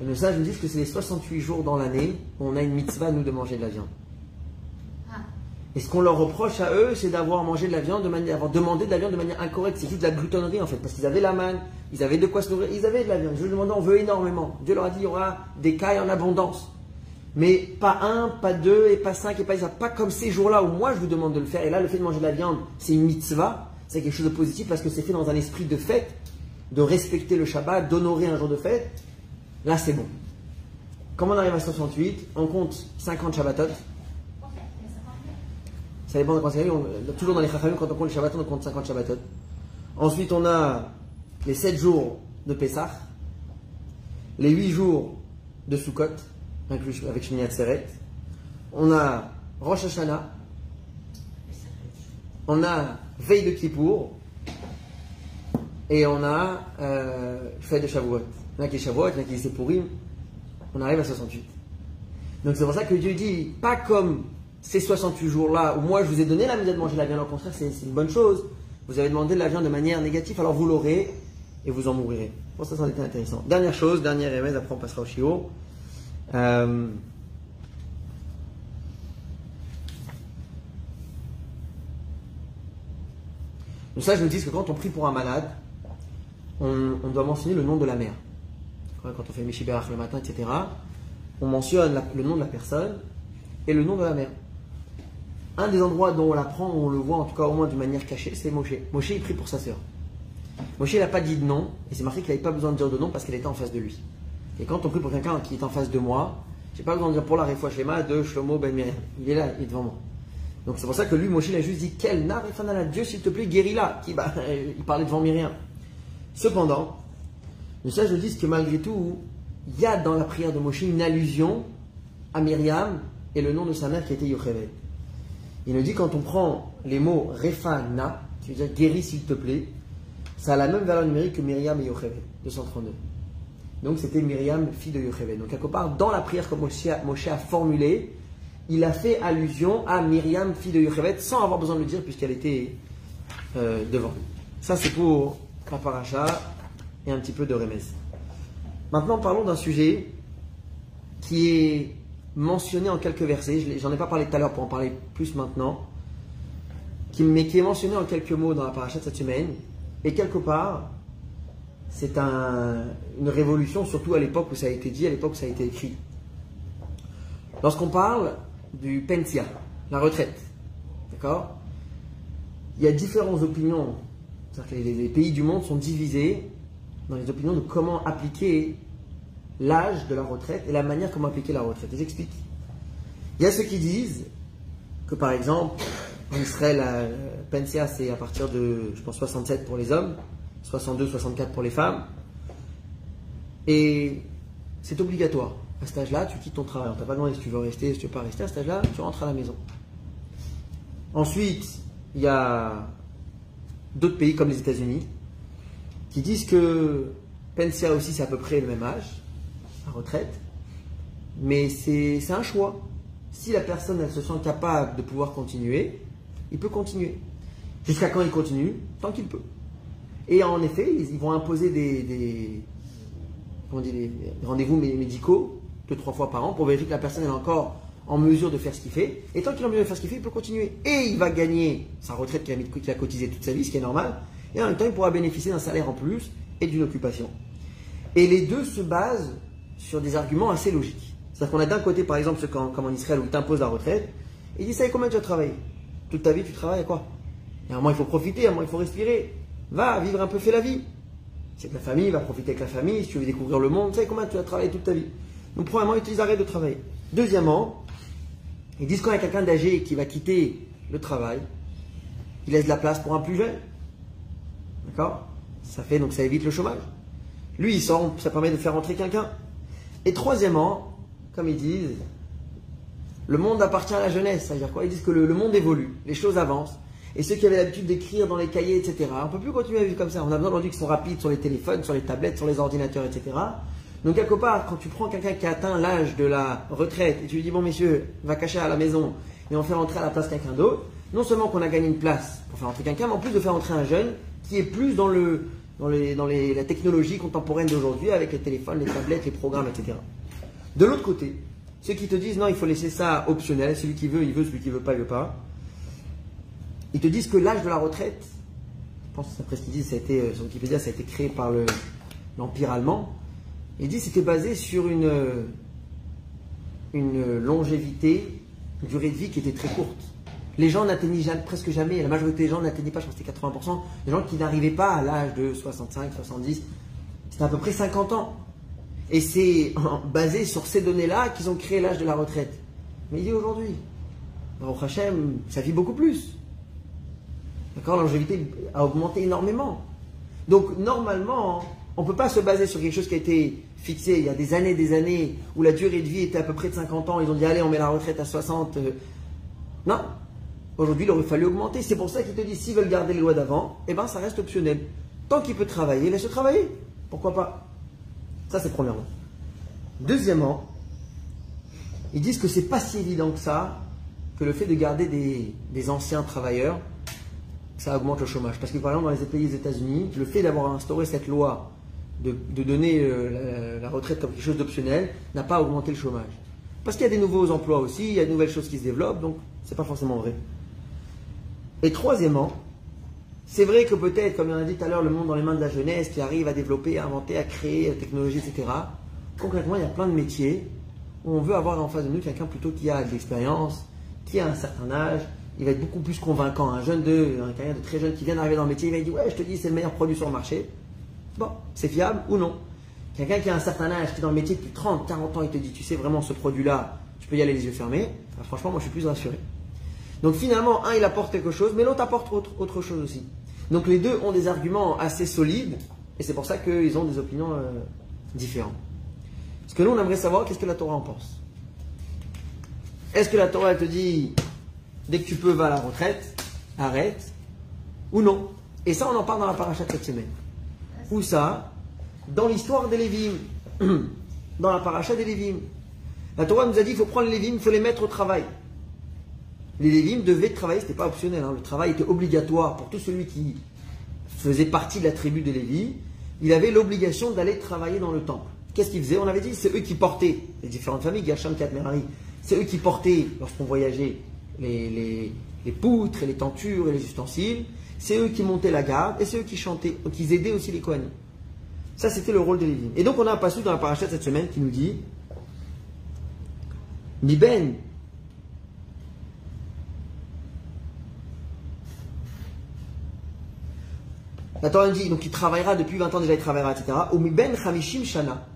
Et le sage nous dit que c'est les 68 jours dans l'année où on a une mitzvah, nous, de manger de la viande. Et ce qu'on leur reproche à eux, c'est d'avoir mangé de la viande, de manière, d'avoir demandé de la viande de manière incorrecte. C'est juste de la gloutonnerie en fait, parce qu'ils avaient la manne, ils avaient de quoi se nourrir, ils avaient de la viande. Je lui demandais, on veut énormément. Dieu leur a dit, il y aura des cailles en abondance. Mais pas un, pas deux, et pas cinq, et pas Pas comme ces jours-là où moi je vous demande de le faire. Et là, le fait de manger de la viande, c'est une mitzvah, c'est quelque chose de positif parce que c'est fait dans un esprit de fête, de respecter le Shabbat, d'honorer un jour de fête. Là, c'est bon. Comment on arrive à 68 On compte 50 Shabbatot. Ça dépend de quand c'est Toujours dans les Chachamim, quand on compte les Shabbatot, on compte 50 Shabbatot. Ensuite, on a les 7 jours de Pessah, les 8 jours de Sukkot, avec Shmini Atzeret. On a Rosh Hashanah. On a Veille de Kippour. Et on a euh, Fête de Shavuot. Il a qui est Shavuot, il a qui est Sepurim. On arrive à 68. Donc c'est pour ça que Dieu dit, pas comme ces 68 jours-là où moi je vous ai donné la misère de manger la viande, au contraire, c'est une bonne chose. Vous avez demandé de la viande de manière négative, alors vous l'aurez et vous en mourrez. Pour ça, ça été intéressant. Dernière chose, dernière remède, après on passera au chiot. Euh, donc ça, je me dis que quand on prie pour un malade, on, doit mentionner le nom de la mère. Quand on fait Mishiberach le matin, etc., on mentionne le nom de la personne et le nom de la mère. Un des endroits dont on l'apprend, on le voit en tout cas au moins d'une manière cachée, c'est Moshe. Moshe, il prie pour sa sœur. Moshe, il n'a pas dit de nom, et c'est marqué qu'il n'avait pas besoin de dire de nom parce qu'elle était en face de lui. Et quand on prie pour quelqu'un qui est en face de moi, j'ai pas besoin de dire pour la schéma de Shlomo Ben Miriam. Il est là, il est devant moi. Donc c'est pour ça que lui, Moshe, il a juste dit Quel à Dieu, s'il te plaît, guéris-la. Qui, bah, *laughs* il parlait devant Myriam. Cependant, le sage dit que malgré tout, il y a dans la prière de Moshe une allusion à Myriam et le nom de sa mère qui était Yocheved. Il nous dit quand on prend les mots Refana, qui veut dire guéris s'il te plaît, ça a la même valeur numérique que Myriam et Yocheved, 232. Donc c'était Myriam, fille de Yocheved. Donc quelque part, dans la prière que Moshe a, formulée, il a fait allusion à Myriam, fille de Yocheved, sans avoir besoin de le dire puisqu'elle était euh, devant lui. Ça c'est pour la paracha et un petit peu de Remes. Maintenant parlons d'un sujet qui est mentionné en quelques versets, j'en ai pas parlé tout à l'heure pour en parler plus maintenant, mais qui est mentionné en quelques mots dans la paracha de cette semaine, et quelque part, c'est une révolution, surtout à l'époque où ça a été dit, à l'époque où ça a été écrit. Lorsqu'on parle du pensia, la retraite, d'accord? Il y a différentes opinions, que les pays du monde sont divisés dans les opinions de comment appliquer l'âge de la retraite et la manière comment appliquer la retraite. Et j'explique. Il y a ceux qui disent que par exemple, en Israël, la pensia c'est à partir de, je pense, 67 pour les hommes, 62, 64 pour les femmes. Et c'est obligatoire. À cet âge-là, tu quittes ton travail. On t'a pas demandé si tu veux rester, si tu veux pas rester. À cet âge-là, tu rentres à la maison. Ensuite, il y a d'autres pays comme les États-Unis qui disent que pensia aussi, c'est à peu près le même âge la retraite, mais c'est un choix. Si la personne elle se sent capable de pouvoir continuer, il peut continuer. Jusqu'à quand il continue? Tant qu'il peut. Et en effet, ils vont imposer des, des, rendez-vous médicaux deux, trois fois par an pour vérifier que la personne est encore en mesure de faire ce qu'il fait. Et tant qu'il est en mesure de faire ce qu'il fait, il peut continuer. Et il va gagner sa retraite qu'il a, qu'il a cotisé toute sa vie, ce qui est normal. Et en même temps, il pourra bénéficier d'un salaire en plus et d'une occupation. Et les deux se basent sur des arguments assez logiques. C'est-à-dire qu'on a d'un côté, par exemple, ce qu'en- comme en Israël, où t'impose la retraite, et il dit, ça y est, combien tu as travaillé? Toute ta vie, tu travailles à quoi? Et à un moment, il faut profiter, à un moment, il faut respirer. Va, vivre un peu, fais la vie. C'est que la famille, va profiter avec la famille, si tu veux découvrir le monde, tu sais combien tu as travaillé toute ta vie? Donc, premièrement, ils disent, arrête de travailler. Deuxièmement, ils disent quand y a quelqu'un d'âgé qui va quitter le travail, il laisse de la place pour un plus jeune. D'accord? Ça fait donc ça évite le chômage. Lui, il sort, ça permet de faire entrer quelqu'un. Et troisièmement, comme ils disent, le monde appartient à la jeunesse. C'est-à-dire quoi Ils disent que le, monde évolue, les choses avancent. Et ceux qui avaient l'habitude d'écrire dans les cahiers, etc., on ne peut plus continuer à vivre comme ça. On a besoin d'aujourd'hui qui sont rapides sur les téléphones, sur les tablettes, sur les ordinateurs, etc. Donc, quelque part, quand tu prends quelqu'un qui a atteint l'âge de la retraite et tu lui dis, bon, messieurs, va cacher à la maison et on fait rentrer à la place quelqu'un d'autre, non seulement qu'on a gagné une place pour faire entrer quelqu'un, mais en plus de faire entrer un jeune qui est plus dans, le, dans, les, dans les- la technologie contemporaine d'aujourd'hui avec les téléphones, les tablettes, les programmes, etc. De l'autre côté, ceux qui te disent non, il faut laisser ça optionnel, celui qui veut, il veut, celui qui veut pas, il veut pas. Ils te disent que l'âge de la retraite, je pense après ce qu'ils disent, ça a été, euh, sur Wikipédia, ça a été créé par le- l'Empire allemand. Ils disent que c'était basé sur une, une longévité, une durée de vie qui était très courte. Les gens n'atteignaient jamais- presque jamais, la majorité des gens n'atteignaient pas, je pense que c'était 80%, les gens qui n'arrivaient pas à l'âge de 65, 70, c'était à peu près 50 ans. Et c'est *laughs* basé sur ces données-là qu'ils ont créé l'âge de la retraite. Mais il dit aujourd'hui, Baruch Hashem, ça vit beaucoup plus. D'accord? Longévité a augmenté énormément. Donc, normalement, on ne peut pas se baser sur quelque chose qui a été fixé il y a des années, des années, où la durée de vie était à peu près de 50 ans. Ils ont dit, allez, on met la retraite à 60. euh. Non. Aujourd'hui, il aurait fallu augmenter. C'est pour ça qu'ils te disent, s'ils veulent garder les lois d'avant, eh ben, ça reste optionnel. Tant qu'il peut travailler, laisse-le travailler. Pourquoi pas? Ça, c'est premièrement. Deuxièmement, ils disent que c'est pas si évident que ça, que le fait de garder des, anciens travailleurs, ça augmente le chômage. Parce que par exemple, dans les pays des États-Unis, le fait d'avoir instauré cette loi de, de donner euh, la, la retraite comme quelque chose d'optionnel n'a pas augmenté le chômage. Parce qu'il y a des nouveaux emplois aussi, il y a de nouvelles choses qui se développent, donc c'est pas forcément vrai. Et troisièmement, c'est vrai que peut-être, comme on a dit tout à l'heure, le monde dans les mains de la jeunesse qui arrive à développer, à inventer, à créer la technologie, etc. Concrètement, il y a plein de métiers où on veut avoir en face de nous quelqu'un plutôt qui a de l'expérience, qui a un certain âge. Il va être beaucoup plus convaincant. Un jeune de, un quelqu'un de très jeune qui vient d'arriver dans le métier, il va dire Ouais, je te dis, c'est le meilleur produit sur le marché. Bon, c'est fiable ou non? Quelqu'un qui a un certain âge, qui est dans le métier depuis 30, 40 ans, il te dit Tu sais vraiment, ce produit-là, tu peux y aller les yeux fermés. Franchement, moi, je suis plus rassuré. Donc finalement, un, il apporte quelque chose, mais l'autre apporte autre, autre chose aussi. Donc les deux ont des arguments assez solides, et c'est pour ça qu'ils ont des opinions euh, différentes. Parce que nous, on aimerait savoir qu'est-ce que la Torah en pense? Est-ce que la Torah, elle te dit, dès que tu peux, va à la retraite, arrête, ou non? Et ça, on en parle dans la paracha de cette semaine. Où ça Dans l'histoire des Lévim. *clears throat* Dans la paracha des Lévim. La Torah nous a dit qu'il faut prendre les Lévim, il faut les mettre au travail. Les Lévim devaient travailler, ce n'était pas optionnel, hein. le travail était obligatoire pour tout celui qui faisait partie de la tribu de Lévi. Il avait l'obligation d'aller travailler dans le temple. Qu'est-ce qu'ils faisaient? On avait dit, c'est eux qui portaient, les différentes familles, Gershom, Kat, Merari, c'est eux qui portaient, lorsqu'on voyageait, les, poutres et les tentures et les ustensiles. C'est eux qui montaient la garde et c'est eux qui chantaient, ils aidaient aussi les Kohanim. Ça, c'était le rôle des Lévim. Et donc, on a un passage dans la paracha de cette semaine qui nous dit Miben La Torah nous dit, donc il travaillera depuis 20 ans déjà, il travaillera, etc. Ben chamishim shana.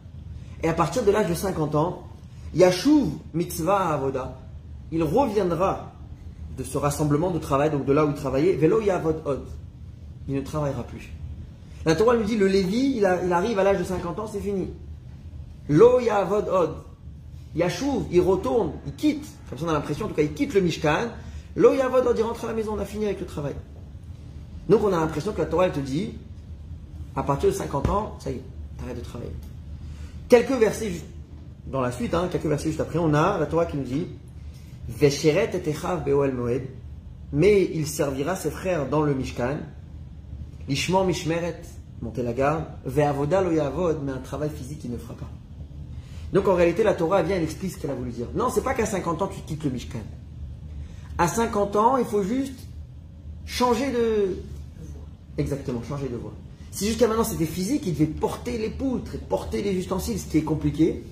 Et à partir de l'âge de 50 ans, Yashuv mitzvah avoda. Il reviendra de ce rassemblement de travail, donc de là où il travaillait, velo yavod od. Il ne travaillera plus. La Torah nous dit, le Lévi, il arrive à l'âge de 50 ans, c'est fini. Lo yavod od. Yashuv, il retourne, il quitte, comme ça on a l'impression, en tout cas il quitte le Mishkan. Lo yavod od, il rentre à la maison, on a fini avec le travail. Donc on a l'impression que la Torah elle te dit, à partir de 50 ans, ça y est, t'arrêtes de travailler. Quelques versets dans la suite, hein, quelques versets juste après, on a la Torah qui nous dit, Vesheret et be'oel moed, mais il servira ses frères dans le Mishkan, Lishmor mishmeret, monter la garde, ve'avoda lo yavod, mais un travail physique il ne fera pas. Donc en réalité, la Torah vient, elle explique ce qu'elle a voulu dire. Non, c'est pas qu'à 50 ans, tu quittes le Mishkan. À 50 ans, il faut juste changer de. Exactement, changer de voie. Si jusqu'à maintenant c'était physique, il devait porter les poutres et porter les ustensiles, ce qui est compliqué,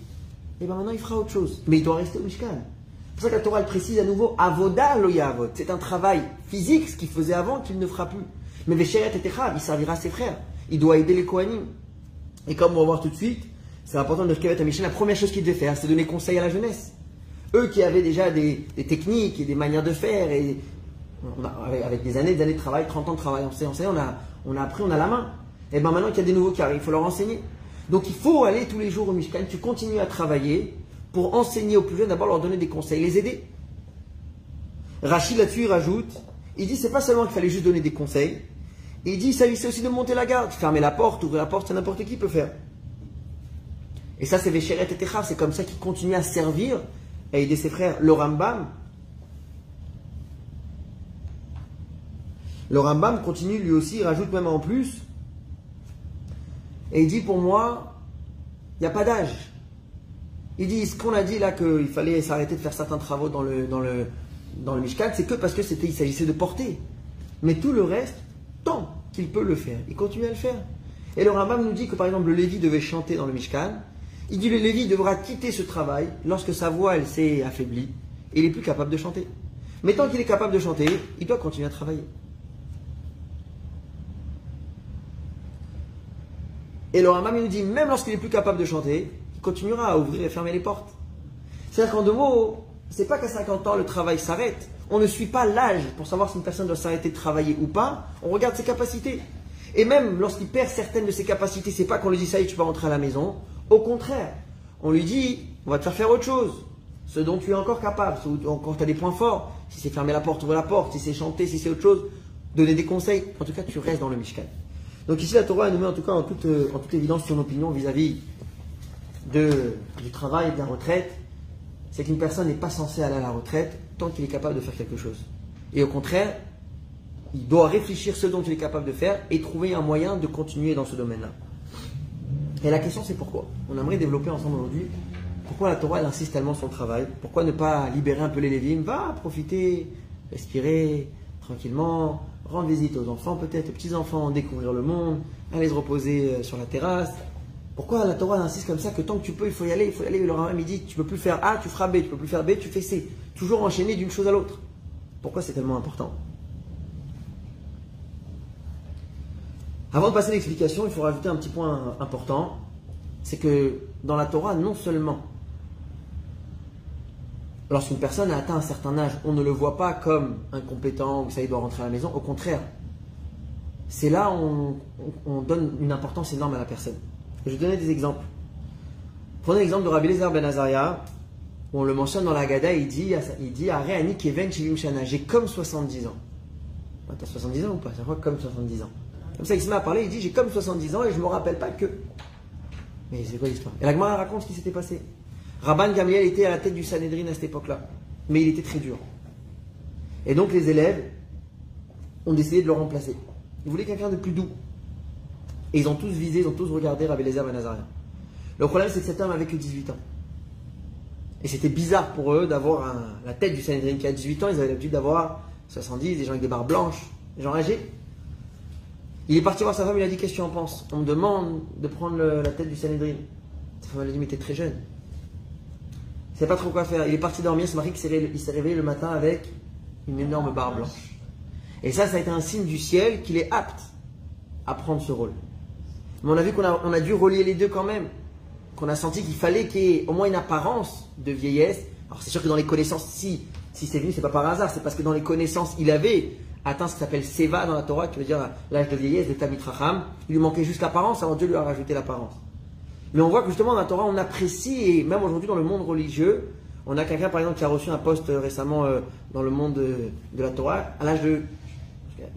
et bien maintenant il fera autre chose. Mais il doit rester au Mishkan. C'est pour ça que la Torah elle précise à nouveau Avoda lo yavod. C'est un travail physique, ce qu'il faisait avant, qu'il ne fera plus. Mais Vesheret et il servira à ses frères. Il doit aider les Kohanim. Et comme on va voir tout de suite, c'est important de reconnaître à Michel, la première chose qu'il devait faire, c'est donner conseil à la jeunesse. Eux qui avaient déjà des, des techniques et des manières de faire, et avec, des années, des années de travail, 30 ans de travail, on sait, on on a, on a appris, on a la main. Et bien maintenant qu'il y a des nouveaux qui arrivent, il faut leur enseigner. Donc il faut aller tous les jours au Mishkan, tu continues à travailler pour enseigner aux plus jeunes, d'abord leur donner des conseils, les aider. Rachid là-dessus, il rajoute, il dit c'est pas seulement qu'il fallait juste donner des conseils, il dit il s'agissait aussi de monter la garde, fermer la porte, ouvrir la porte, c'est n'importe qui peut faire. Et ça c'est Véchéret et Techav, c'est comme ça qu'il continue à servir à aider ses frères. Le Rambam, le Rambam continue lui aussi, il rajoute même en plus, et il dit pour moi, il n'y a pas d'âge. Il dit ce qu'on a dit là qu'il fallait s'arrêter de faire certains travaux dans le, Mishkan, c'est que parce que c'était, il s'agissait de porter. Mais tout le reste, tant qu'il peut le faire, il continue à le faire. Et le Rambam nous dit que par exemple le Lévi devait chanter dans le Mishkan. Il dit le Lévi devra quitter ce travail lorsque sa voix elle s'est affaiblie et il est plus capable de chanter. Mais tant qu'il est capable de chanter, il doit continuer à travailler. Et le Rambam il nous dit même lorsqu'il est plus capable de chanter, il continuera à ouvrir et fermer les portes. C'est-à-dire qu'en deux mots, c'est pas qu'à 50 ans le travail s'arrête. On ne suit pas l'âge pour savoir si une personne doit s'arrêter de travailler ou pas. On regarde ses capacités. Et même lorsqu'il perd certaines de ses capacités, c'est pas qu'on lui dit ça y est, tu peux rentrer à la maison. Au contraire, on lui dit on va te faire faire autre chose. Ce dont tu es encore capable, ce où encore tu as des points forts. Si c'est fermer la porte, ouvrir la porte. Si c'est chanter, si c'est autre chose, donner des conseils. En tout cas, tu restes dans le Mishkan. Donc ici, la Torah nous met en tout cas en toute, euh, en toute évidence son opinion vis-à-vis du travail de la retraite. C'est qu'une personne n'est pas censée aller à la retraite tant qu'il est capable de faire quelque chose. Et au contraire, il doit réfléchir ce dont il est capable de faire et trouver un moyen de continuer dans ce domaine-là. Et la question c'est pourquoi? On aimerait développer ensemble aujourd'hui pourquoi la Torah elle insiste tellement sur le travail? Pourquoi ne pas libérer un peu les Lévim? Va profiter, respirer tranquillement, rendre visite aux enfants peut-être, aux petits-enfants, découvrir le monde, aller se reposer euh, sur la terrasse. Pourquoi la Torah insiste comme ça que tant que tu peux, il faut y aller, il faut y aller Le Rambam dit tu peux plus faire A, tu feras B, tu peux plus faire B, tu fais C. Toujours enchaîner d'une chose à l'autre. Pourquoi c'est tellement important? Avant de passer à l'explication, il faut rajouter un petit point important. C'est que dans la Torah, non seulement lorsqu'une personne a atteint un certain âge, on ne le voit pas comme incompétent ou ça il doit rentrer à la maison. Au contraire, c'est là où on, on- on donne une importance énorme à la personne. Je vais donner des exemples. Prenez l'exemple de Rabbi Lézer Ben Azaria, où on le mentionne dans la Haggadah, il dit, il dit Keven j'ai comme 70 ans. Ah, T'as 70 ans ou pas? Ça fois comme 70 ans. Comme ça, il se met à parler, il dit j'ai comme 70 ans et je me rappelle pas que. Mais c'est quoi l'histoire? Et la Gemara raconte ce qui s'était passé. Rabban Gamliel était à la tête du Sanhedrin à cette époque-là. Mais il était très dur. Et donc les élèves ont décidé de le remplacer. Ils voulaient quelqu'un de plus doux. Et ils ont tous visé, ils ont tous regardé Rabbi Lézer Ben Azaria. Le problème, c'est que cet homme avait que 18 ans. Et c'était bizarre pour eux d'avoir la tête du Sanhedrin qui a 18 ans. Ils avaient l'habitude d'avoir 70, des gens avec des barres blanches, des gens âgés. Il est parti voir sa femme, il a dit Qu'est-ce que tu en penses? On me demande de prendre la tête du Sanhedrin. Sa femme elle a dit Mais t'es très jeune. Il ne sait pas trop quoi faire. Il est parti dormir, ce mari qui s'est réveillé- le matin avec une énorme barre blanche. Et ça, ça a été un signe du ciel qu'il est apte à prendre ce rôle. Mais on a vu qu'on a, on a dû relier les deux quand même. Qu'on a senti qu'il fallait qu'il y ait au moins une apparence de vieillesse. Alors c'est sûr que dans les connaissances, si, si c'est venu, c'est pas par hasard, c'est parce que dans les connaissances, il avait atteint ce qui s'appelle Seva dans la Torah, qui veut dire l'âge de vieillesse, de Tamit Racham. Il lui manquait juste l'apparence, alors Dieu lui a rajouté l'apparence. Mais on voit que justement dans la Torah, on apprécie, et même aujourd'hui dans le monde religieux, on a quelqu'un par exemple qui a reçu un poste euh, récemment euh, dans le monde de, de la Torah, à l'âge de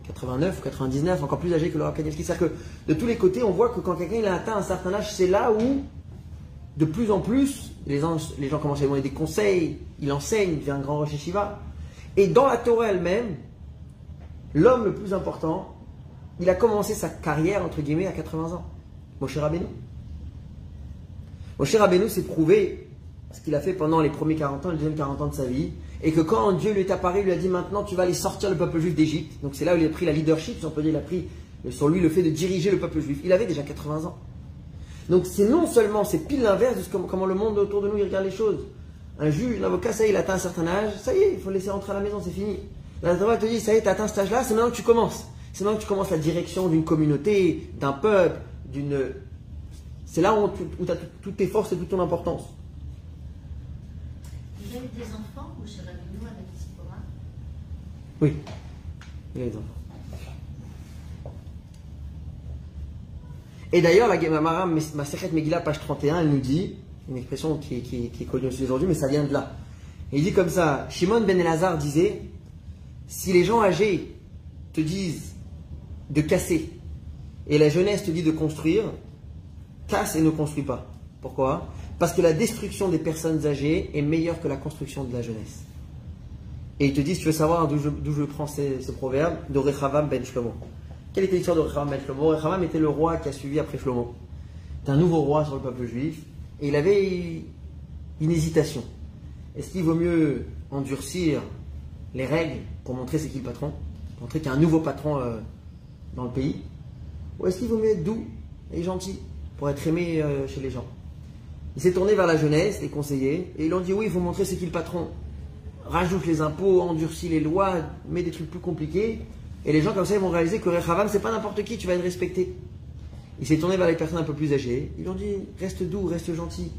89 ou 99, encore plus âgé que le Rav Kanievski. C'est-à-dire que de tous les côtés, on voit que quand quelqu'un a atteint un certain âge, c'est là où, de plus en plus, les gens, les gens commencent à lui demander des conseils, il enseigne, il devient un grand Rosh Shiva. Et dans la Torah elle-même, l'homme le plus important, il a commencé sa carrière, entre guillemets, à 80 ans. Moshe Rabbeinu. Moshe Rabbeinu s'est prouvé ce qu'il a fait pendant les premiers 40 ans, les deuxièmes 40 ans de sa vie, et que quand Dieu lui est apparu, il lui a dit maintenant tu vas aller sortir le peuple juif d'Égypte. Donc c'est là où il a pris la leadership, si on peut dire, il a pris sur lui le fait de diriger le peuple juif. Il avait déjà 80 ans. Donc c'est non seulement, c'est pile l'inverse de ce, comment le monde autour de nous il regarde les choses. Un juge, un avocat, ça y est, il atteint un certain âge, ça y est, il faut le laisser rentrer à la maison, c'est fini. La te dit, ça y est, tu atteint cet âge-là, c'est maintenant que tu commences. C'est maintenant que tu commences la direction d'une communauté, d'un peuple, d'une. C'est là où tu as toutes tes forces et toute ton importance. Il a eu des enfants ou chez Rabbinou avec Sipora Oui, il y a des enfants. Et d'ailleurs, la Gemara, ma secrète Megillah, page 31, elle nous dit, une expression qui, est connue aussi aujourd'hui, mais ça vient de là. il dit comme ça, Shimon ben Elazar disait, si les gens âgés te disent de casser et la jeunesse te dit de construire, casse et ne construis pas. Pourquoi? Parce que la destruction des personnes âgées est meilleure que la construction de la jeunesse. Et ils te disent, tu veux savoir d'où je, prends ce, proverbe De Rechavam ben Shlomo. Quelle était l'histoire de Rechavam ben Shlomo? Rechavam était le roi qui a suivi après Shlomo. C'était un nouveau roi sur le peuple juif. Et il avait une hésitation. Est-ce qu'il vaut mieux endurcir les règles pour montrer c'est qui le patron? Montrer qu'il y a un nouveau patron euh, dans le pays? Ou est-ce qu'il vaut mieux être doux et gentil? Pour être aimé euh, chez les gens Il s'est tourné vers la jeunesse, les conseillers, et ils ont dit oui, il faut montrer c'est qui le patron. Rajoute les impôts, endurcis les lois, mets des trucs plus compliqués. Et les gens comme ça, ils vont réaliser que Rechavam, c'est pas n'importe qui, tu vas être respecté. Il s'est tourné vers les personnes un peu plus âgées. Ils ont dit reste doux, reste gentil.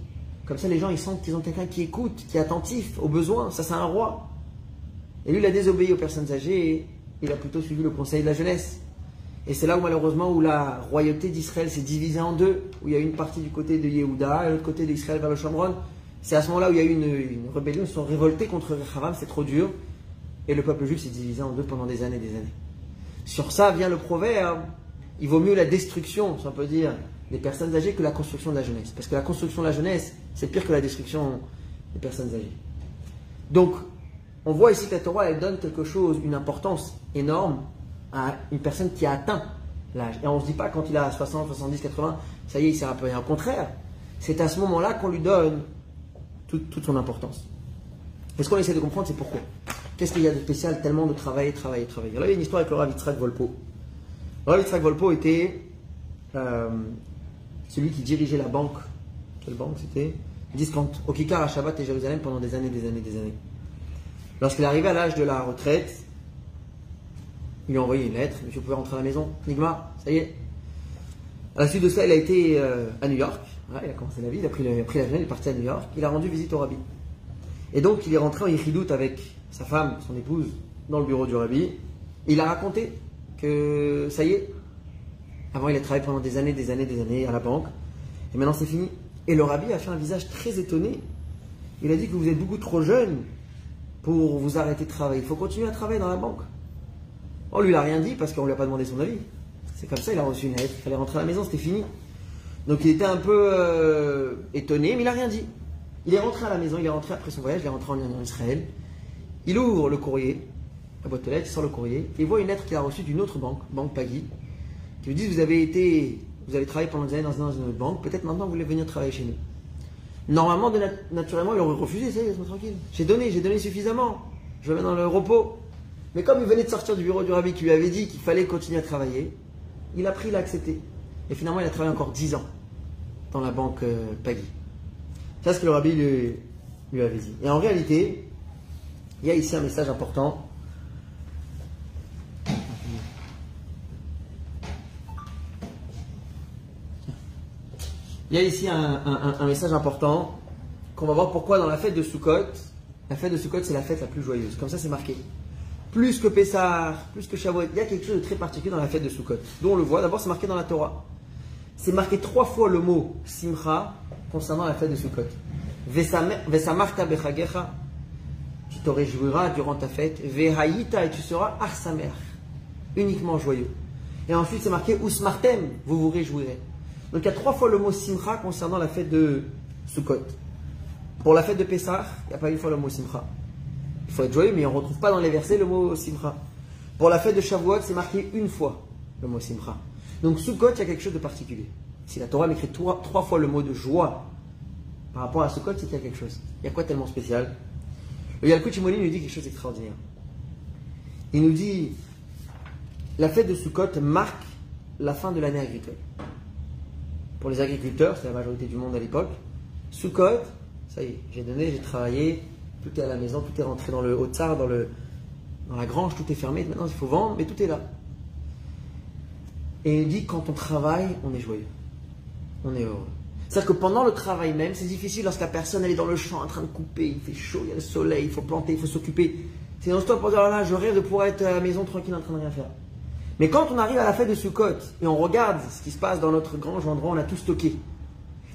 Comme ça, les gens, ils sentent qu'ils ont quelqu'un qui écoute, qui est attentif aux besoins. Ça, c'est un roi. Et lui, il a désobéi aux personnes âgées et il a plutôt suivi le conseil de la jeunesse. Et c'est là où malheureusement où la royauté d'Israël s'est divisée en deux, où il y a une partie du côté de Yehuda et l'autre côté d'Israël vers le Shomron. C'est à ce moment-là où il y a eu une, rébellion, ils sont révoltés contre Rechavam, c'est trop dur. Et le peuple juif s'est divisé en deux pendant des années et des années. Sur ça vient le proverbe, il vaut mieux la destruction, si on peut dire, des personnes âgées que la construction de la jeunesse. Parce que la construction de la jeunesse, c'est pire que la destruction des personnes âgées. Donc, on voit ici que la Torah, elle donne quelque chose, une importance énorme à une personne qui a atteint l'âge. Et on ne se dit pas quand il a 60, 70, 80, ça y est, il s'est rappelé. Au contraire, c'est à ce moment-là qu'on lui donne toute, son importance. Et ce qu'on essaie de comprendre, c'est pourquoi. Qu'est-ce qu'il y a de spécial tellement de travailler, travailler, travailler Alors, il y a une histoire avec le Rav Yitzhak Volpo. Le Rav Volpo était euh, celui qui dirigeait la banque. Quelle banque c'était? Discount, au Kikar à Shabbat et Jérusalem pendant des années, des années, des années. Lorsqu'il arrivé à l'âge de la retraite, il lui a envoyé une lettre, monsieur, vous pouvez rentrer à la maison. Nigma, ça y est. À la suite de ça, il a été euh, à New York. il a commencé la vie, il a pris, l'avion, il est parti à New York. Il a rendu visite au rabbi. Et donc, il est rentré en Yichidout avec sa femme, son épouse, dans le bureau du rabbi. Il a raconté que ça y est. Avant, il a travaillé pendant des années, des années, des années à la banque. Et maintenant, c'est fini. Et le rabbi a fait un visage très étonné. Il a dit que vous êtes beaucoup trop jeune pour vous arrêter de travailler. Il faut continuer à travailler dans la banque. On lui a rien dit parce qu'on lui a pas demandé son avis. C'est comme ça, il a reçu une lettre, il fallait rentrer à la maison, c'était fini. Donc il était un peu euh, étonné, mais il n'a rien dit. Il est rentré à la maison, il est rentré après son voyage, il est rentré en, Israël. Il ouvre le courrier, la boîte aux lettres, il sort le courrier, et il voit une lettre qu'il a reçue d'une autre banque, Banque Pagui, qui lui dit Vous avez été, vous avez travaillé pendant des années dans une autre banque, peut-être maintenant vous voulez venir travailler chez nous. Normalement, naturellement, il aurait refusé, laisse-moi tranquille. J'ai donné, j'ai donné suffisamment. Je vais dans le repos. Mais comme il venait de sortir du bureau du rabbi qui lui avait dit qu'il fallait continuer à travailler, il a pris, il a accepté. Et finalement, il a travaillé encore 10 ans dans la banque euh, Pagui. C'est ce que le rabbi lui, avait dit. Et en réalité, il y a ici un message important. Il y a ici un, un message important qu'on va voir pourquoi dans la fête de Sukkot, la fête de Sukkot c'est la fête la plus joyeuse. Comme ça c'est marqué plus que Pessah, plus que Shavuot. Il y a quelque chose de très particulier dans la fête de Sukkot. D'où on le voit, d'abord c'est marqué dans la Torah. C'est marqué trois fois le mot Simcha concernant la fête de Sukkot. Vesamarta bechagecha, tu te réjouiras durant ta fête. Vehaïta, et tu seras arsamer, uniquement joyeux. Et ensuite c'est marqué Usmartem, vous vous réjouirez. Donc il y a trois fois le mot Simcha concernant la fête de Sukkot. Pour la fête de Pessah, il n'y a pas une fois le mot Simcha. Il faut être joyeux, mais on ne retrouve pas dans les versets le mot simcha. Pour la fête de Shavuot, c'est marqué une fois le mot simcha. Donc Sukkot, il y a quelque chose de particulier. Si la Torah m'écrit trois, fois le mot de joie par rapport à Sukkot, c'est qu'il y a quelque chose. Il y a quoi tellement spécial? Le Yalkut Shimoni nous dit quelque chose d'extraordinaire. Il nous dit la fête de Sukkot marque la fin de l'année agricole. Pour les agriculteurs, c'est la majorité du monde à l'époque, Sukkot, ça y est, j'ai donné, j'ai travaillé, tout est à la maison, tout est rentré dans le haut tsar, dans, la grange, tout est fermé, maintenant il faut vendre, mais tout est là. Et il dit quand on travaille, on est joyeux, on est heureux. C'est-à-dire que pendant le travail même, c'est difficile lorsque la personne elle est dans le champ en train de couper, il fait chaud, il y a le soleil, il faut planter, il faut s'occuper. C'est non-stop pour dire oh là, je rêve de pouvoir être à la maison tranquille en train de rien faire. Mais quand on arrive à la fête de Sukkot et on regarde ce qui se passe dans notre grange endroit, on a tout stocké.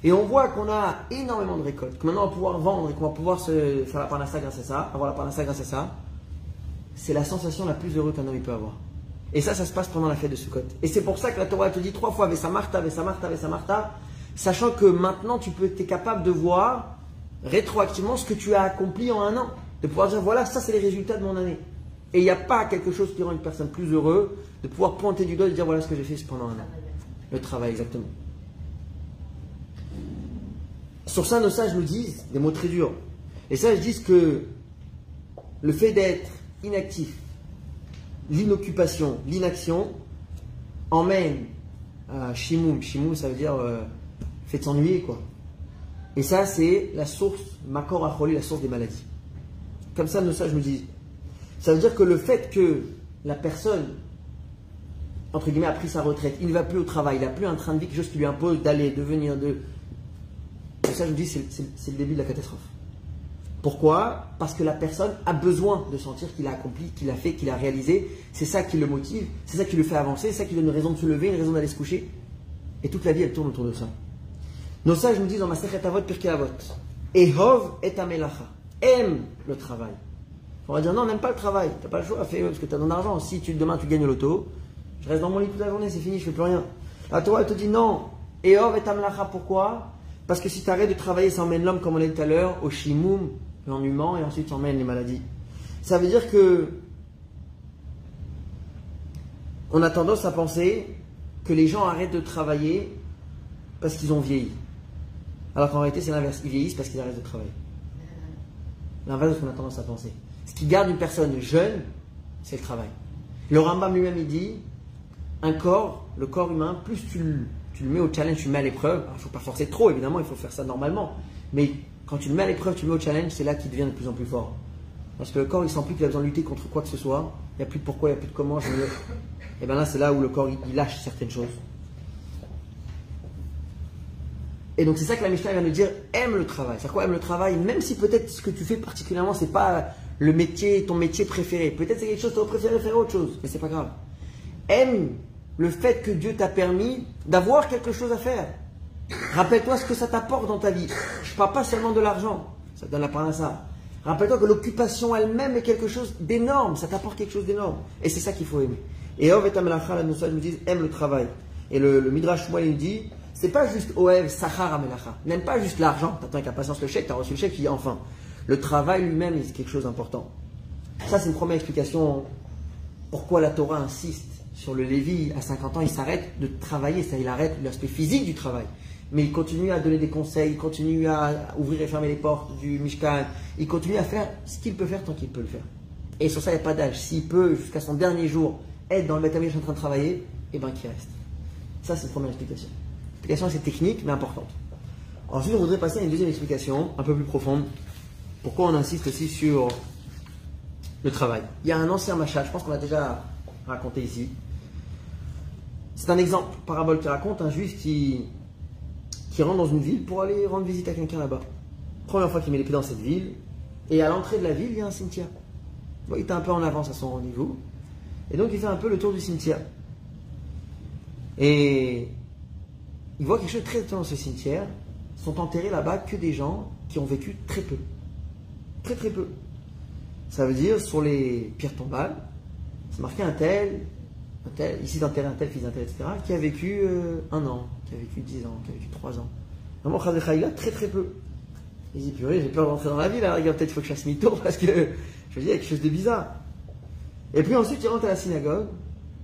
Et on voit qu'on a énormément de récoltes, que maintenant on va pouvoir vendre et qu'on va pouvoir se faire la parnassa grâce à ça, avoir la parnassa grâce à ça. C'est la sensation la plus heureuse qu'un homme peut avoir. Et ça, ça se passe pendant la fête de Sukkot. Et c'est pour ça que la Torah te dit trois fois Vesa Martha, Vesa Martha, Vesa Martha, sachant que maintenant tu peux, es capable de voir rétroactivement ce que tu as accompli en un an. De pouvoir dire voilà, ça c'est les résultats de mon année. Et il n'y a pas quelque chose qui rend une personne plus heureuse de pouvoir pointer du doigt et dire voilà ce que j'ai fait pendant un an. Le travail, exactement. Sur ça, nos sages nous disent des mots très durs. Les sages disent que le fait d'être inactif, l'inoccupation, l'inaction, emmène à shimoum. Shimoum, ça veut dire euh, fait s'ennuyer, quoi. Et ça, c'est la source, makor acholi, la source des maladies. Comme ça, nos sages nous disent. Ça veut dire que le fait que la personne, entre guillemets, a pris sa retraite, il ne va plus au travail, il n'a plus un train de vie, quelque chose qui lui impose d'aller, de venir, de, ça, je dis, c'est le début de la catastrophe. Pourquoi? Parce que la personne a besoin de sentir qu'il a accompli, qu'il a fait, qu'il a réalisé. C'est ça qui le motive, c'est ça qui le fait avancer, c'est ça qui donne une raison de se lever, une raison d'aller se coucher. Et toute la vie, elle tourne autour de ça. Nos sages nous disent dans ma Avot, Pirkei Avot, Ehov et Amelacha. Aime le travail. On va dire non, on n'aime pas le travail. Tu n'as pas le choix, fais parce que tu as ton argent. Si tu, demain tu gagnes l'auto, je reste dans mon lit toute la journée, c'est fini, je fais plus rien. La Torah, elle te dit non. Ehov et Amelacha, pourquoi? Parce que si tu arrêtes de travailler, ça emmène l'homme, comme on l'a dit tout à l'heure, au l'ennuyement, et ensuite ça emmène les maladies. Ça veut dire que on a tendance à penser que les gens arrêtent de travailler parce qu'ils ont vieilli. Alors qu'en réalité, c'est l'inverse. Ils vieillissent parce qu'ils arrêtent de travailler. L'inverse de ce qu'on a tendance à penser. Ce qui garde une personne jeune, c'est le travail. Le Rambam lui-même, il dit un corps, le corps humain, plus tu tu le mets au challenge, tu le mets à l'épreuve. Il ne faut pas forcer trop, évidemment, il faut faire ça normalement. Mais quand tu le mets à l'épreuve, tu le mets au challenge, c'est là qu'il devient de plus en plus fort. Parce que le corps, il sent plus qu'il a besoin de lutter contre quoi que ce soit. Il n'y a plus de pourquoi, il n'y a plus de comment. Je Et bien là, c'est là où le corps, il, lâche certaines choses. Et donc c'est ça que la Mishnah vient nous dire, aime le travail. C'est quoi aime le travail Même si peut-être ce que tu fais particulièrement, c'est pas le métier, ton métier préféré. Peut-être c'est quelque chose que tu préféré faire autre chose, mais c'est pas grave. Aime le fait que Dieu t'a permis d'avoir quelque chose à faire. Rappelle-toi ce que ça t'apporte dans ta vie. Je ne parle pas seulement de l'argent, ça donne la ça. Rappelle-toi que l'occupation elle-même est quelque chose d'énorme, ça t'apporte quelque chose d'énorme. Et c'est ça qu'il faut aimer. Et Ov et Amelacha, la nous disent aime le travail. Et le, Midrash moi il dit c'est pas juste Oev, Sachar, Amelacha. N'aime pas juste l'argent, t'attends avec impatience le chèque, t'as reçu le chèque, tu dis enfin. Le travail lui-même, c'est quelque chose d'important. Ça, c'est une première explication pourquoi la Torah insiste sur le Lévi, à 50 ans, il s'arrête de travailler, ça, il arrête l'aspect physique du travail. Mais il continue à donner des conseils, il continue à ouvrir et fermer les portes du Mishkan, il continue à faire ce qu'il peut faire tant qu'il peut le faire. Et sur ça, il n'y a pas d'âge. S'il peut, jusqu'à son dernier jour, être dans le Beth en train de travailler, eh bien qu'il reste. Ça, c'est la première explication. L'explication assez technique, mais importante. Ensuite, on voudrait passer à une deuxième explication, un peu plus profonde. Pourquoi on insiste aussi sur le travail? Il y a un ancien machat, je pense qu'on l'a déjà raconté ici, c'est un exemple, parabole qui raconte un juif qui, rentre dans une ville pour aller rendre visite à quelqu'un là-bas. Première fois qu'il met les pieds dans cette ville, et à l'entrée de la ville, il y a un cimetière. il est un peu en avance à son rendez-vous, et donc il fait un peu le tour du cimetière. Et il voit quelque chose de très étonnant dans ce cimetière. Sont enterrés là-bas que des gens qui ont vécu très peu. Très très peu. Ça veut dire, sur les pierres tombales, c'est marqué un tel, ici d'enterrer un tel, fils d'un tel, etc., qui a vécu euh, un an, qui a vécu dix ans, qui a vécu trois ans. Vraiment, Khadechaïla, très très peu. Il dit, purée, j'ai peur de rentrer dans la ville, alors peut-être il faut que je fasse mi-tour *laughs* parce que, je veux dire, il y a quelque chose de bizarre. Et puis ensuite, il rentre à la synagogue,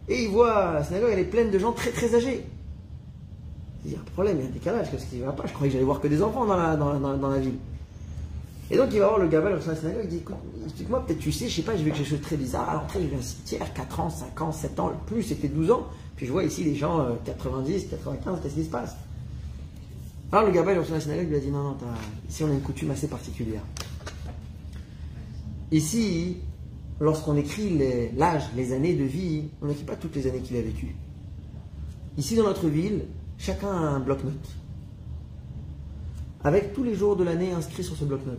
et il voit, la synagogue, elle est pleine de gens très très âgés. Il y a un problème, il y a un décalage, qu'est-ce qui va pas Je croyais que j'allais voir que des enfants dans la, dans- dans la ville. Et donc il va voir le gamin la synagogue, il dit écoute, explique-moi, peut-être tu sais, je sais pas, j'ai vu quelque chose de très bizarre. À l'entrée, j'ai vu un cimetière, 4 ans, 5 ans, 7 ans, le plus c'était 12 ans. Puis je vois ici les gens euh, 90, 95, qu'est-ce qui se passe? Alors le gamin la synagogue lui a dit non, non, ici on a une coutume assez particulière. Ici, lorsqu'on écrit les- l'âge, les années de vie, on n'écrit pas toutes les années qu'il a vécues. Ici dans notre ville, chacun a un bloc-notes avec tous les jours de l'année inscrits sur ce bloc-notes.